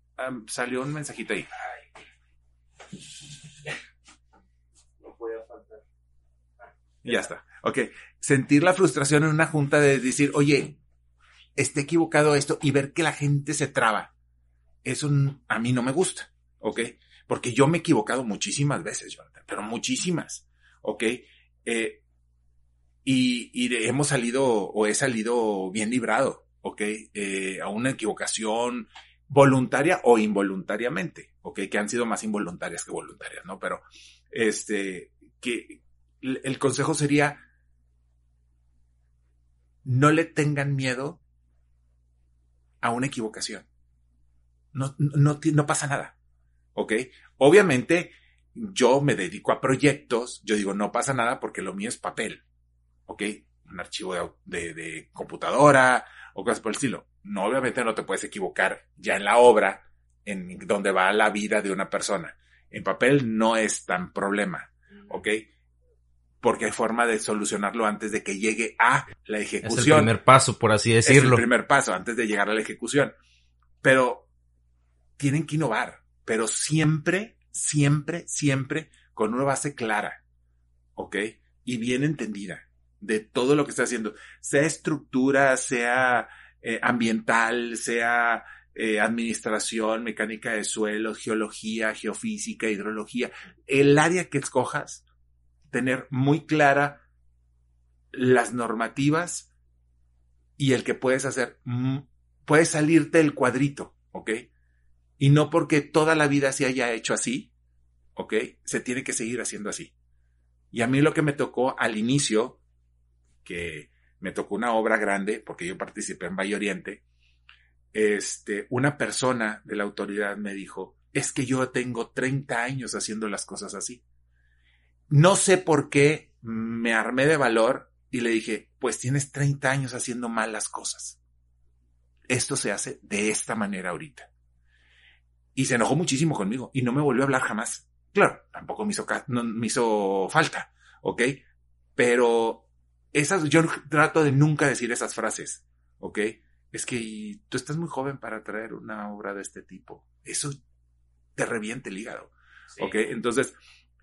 salió un mensajito ahí. No puede faltar. Ya está. Ok. Sentir la frustración en una junta de decir, oye, esté equivocado esto y ver que la gente se traba. Eso a mí no me gusta. ¿Ok? Porque yo me he equivocado muchísimas veces, Jonathan, pero muchísimas. ¿Ok? Eh, y, y hemos salido o he salido bien librado, ¿ok? Eh, a una equivocación voluntaria o involuntariamente, ¿ok? Que han sido más involuntarias que voluntarias, ¿no? Pero, este, que el consejo sería, no le tengan miedo a una equivocación. No, no, no pasa nada, ¿ok? Obviamente, yo me dedico a proyectos, yo digo, no pasa nada porque lo mío es papel, ¿ok? Un archivo de, computadora o cosas por el estilo. No, obviamente no te puedes equivocar ya en la obra, en donde va la vida de una persona. En papel no es tan problema, ¿ok? Porque hay forma de solucionarlo antes de que llegue a la ejecución. Es el primer paso, por así decirlo. Es el primer paso, antes de llegar a la ejecución. Pero tienen que innovar, pero siempre, siempre, siempre con una base clara, ¿ok? Y bien entendida de todo lo que está haciendo, sea estructura, sea eh, ambiental, sea eh, administración, mecánica de suelo, geología, geofísica, hidrología, el área que escojas, tener muy clara las normativas y el que puedes hacer, mm, puedes salirte del cuadrito, ¿ok? Y no porque toda la vida se haya hecho así, ¿ok? Se tiene que seguir haciendo así. Y a mí lo que me tocó al inicio que me tocó una obra grande, porque yo participé en Valle Oriente, este, una persona de la autoridad me dijo, es que yo tengo 30 años haciendo las cosas así. No sé por qué me armé de valor y le dije, pues tienes 30 años haciendo mal las cosas. Esto se hace de esta manera ahorita. Y se enojó muchísimo conmigo y no me volvió a hablar jamás. Claro, tampoco me hizo, me hizo falta, ¿ok? Pero esas, yo trato de nunca decir esas frases, ¿ok? Es que tú estás muy joven para traer una obra de este tipo. Eso te reviente el hígado, ¿ok? Entonces,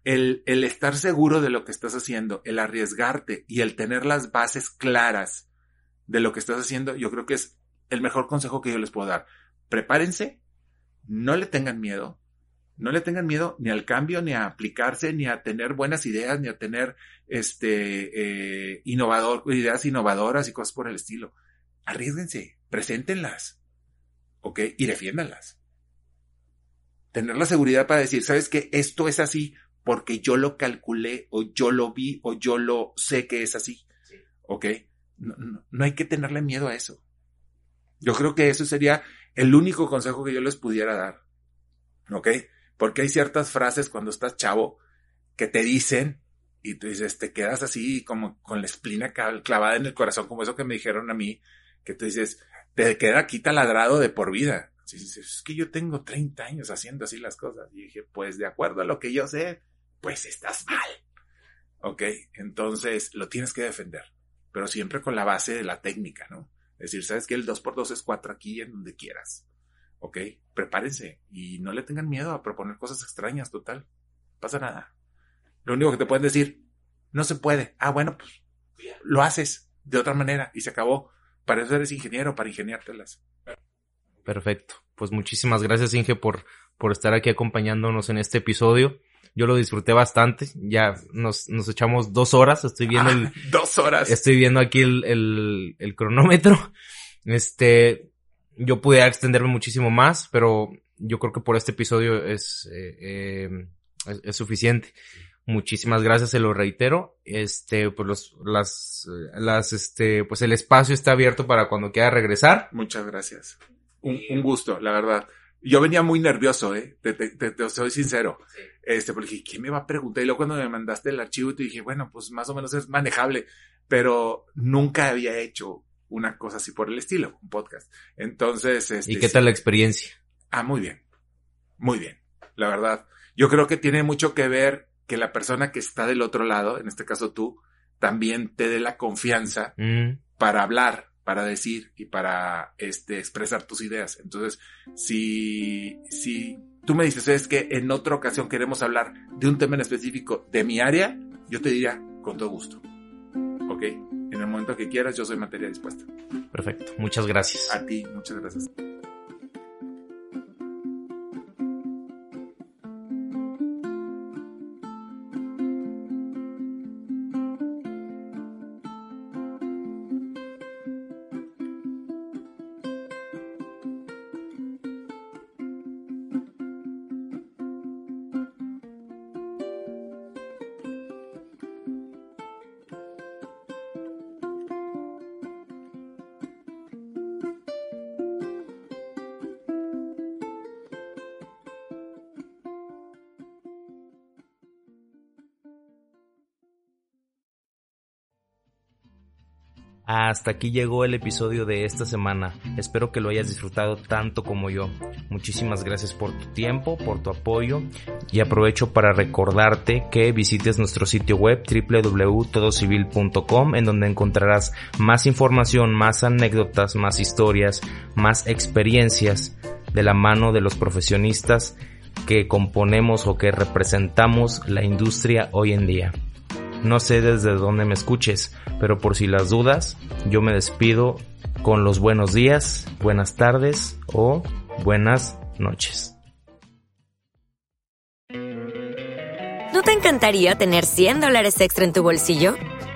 el, el estar seguro de lo que estás haciendo, el arriesgarte y el tener las bases claras de lo que estás haciendo, yo creo que es el mejor consejo que yo les puedo dar. Prepárense, no le tengan miedo, no le tengan miedo ni al cambio, ni a aplicarse, ni a tener buenas ideas, ni a tener este eh, innovador, ideas innovadoras y cosas por el estilo. Arriesguense, preséntenlas, ¿ok? Y defiéndanlas. Tener la seguridad para decir, ¿sabes qué? Esto es así porque yo lo calculé o yo lo vi o yo lo sé que es así. ¿Ok? No, no, hay que tenerle miedo a eso. Yo creo que eso sería el único consejo que yo les pudiera dar. ¿Ok? Porque hay ciertas frases cuando estás chavo que te dicen y tú dices, te quedas así como con la esplina clavada en el corazón, como eso que me dijeron a mí, que tú dices, te queda aquí taladrado de por vida. es que yo tengo 30 años haciendo así las cosas. Y dije, pues de acuerdo a lo que yo sé, pues estás mal. ¿Ok? Entonces lo tienes que defender, pero siempre con la base de la técnica, ¿no? Es decir, sabes que el 2x2 es 4 aquí en donde quieras. ¿Ok? Prepárense y no le tengan miedo a proponer cosas extrañas, total. No pasa nada. Lo único que te pueden decir, no se puede. Ah, bueno, pues lo haces de otra manera y se acabó. Para eso eres ingeniero, para ingeniártelas. Perfecto. Pues muchísimas gracias, Inge, por, por estar aquí acompañándonos en este episodio. Yo lo disfruté bastante. Ya nos, nos echamos dos horas. Estoy viendo el. dos horas. Estoy viendo aquí el, el, el cronómetro. Este. Yo pude extenderme muchísimo más, pero yo creo que por este episodio es, eh, eh, es, es, suficiente. Muchísimas gracias, se lo reitero. Este, pues los, las, las, este, pues el espacio está abierto para cuando quiera regresar. Muchas gracias. Un, un gusto, la verdad. Yo venía muy nervioso, eh, te, te, te, soy sincero. Este, porque dije, ¿quién me va a preguntar? Y luego cuando me mandaste el archivo, te dije, bueno, pues más o menos es manejable, pero nunca había hecho una cosa así por el estilo, un podcast. Entonces, este, ¿Y qué tal la experiencia? Ah, muy bien. Muy bien. La verdad. Yo creo que tiene mucho que ver que la persona que está del otro lado, en este caso tú, también te dé la confianza mm. para hablar, para decir y para este, expresar tus ideas. Entonces, si, si tú me dices, es que en otra ocasión queremos hablar de un tema en específico de mi área, yo te diría con todo gusto. ¿Ok? En el momento que quieras, yo soy materia dispuesta. Perfecto. Muchas gracias. A ti, muchas gracias. Hasta aquí llegó el episodio de esta semana. Espero que lo hayas disfrutado tanto como yo. Muchísimas gracias por tu tiempo, por tu apoyo y aprovecho para recordarte que visites nuestro sitio web www.todocivil.com en donde encontrarás más información, más anécdotas, más historias, más experiencias de la mano de los profesionistas que componemos o que representamos la industria hoy en día. No sé desde dónde me escuches, pero por si las dudas, yo me despido con los buenos días, buenas tardes o buenas noches. ¿No te encantaría tener 100 dólares extra en tu bolsillo?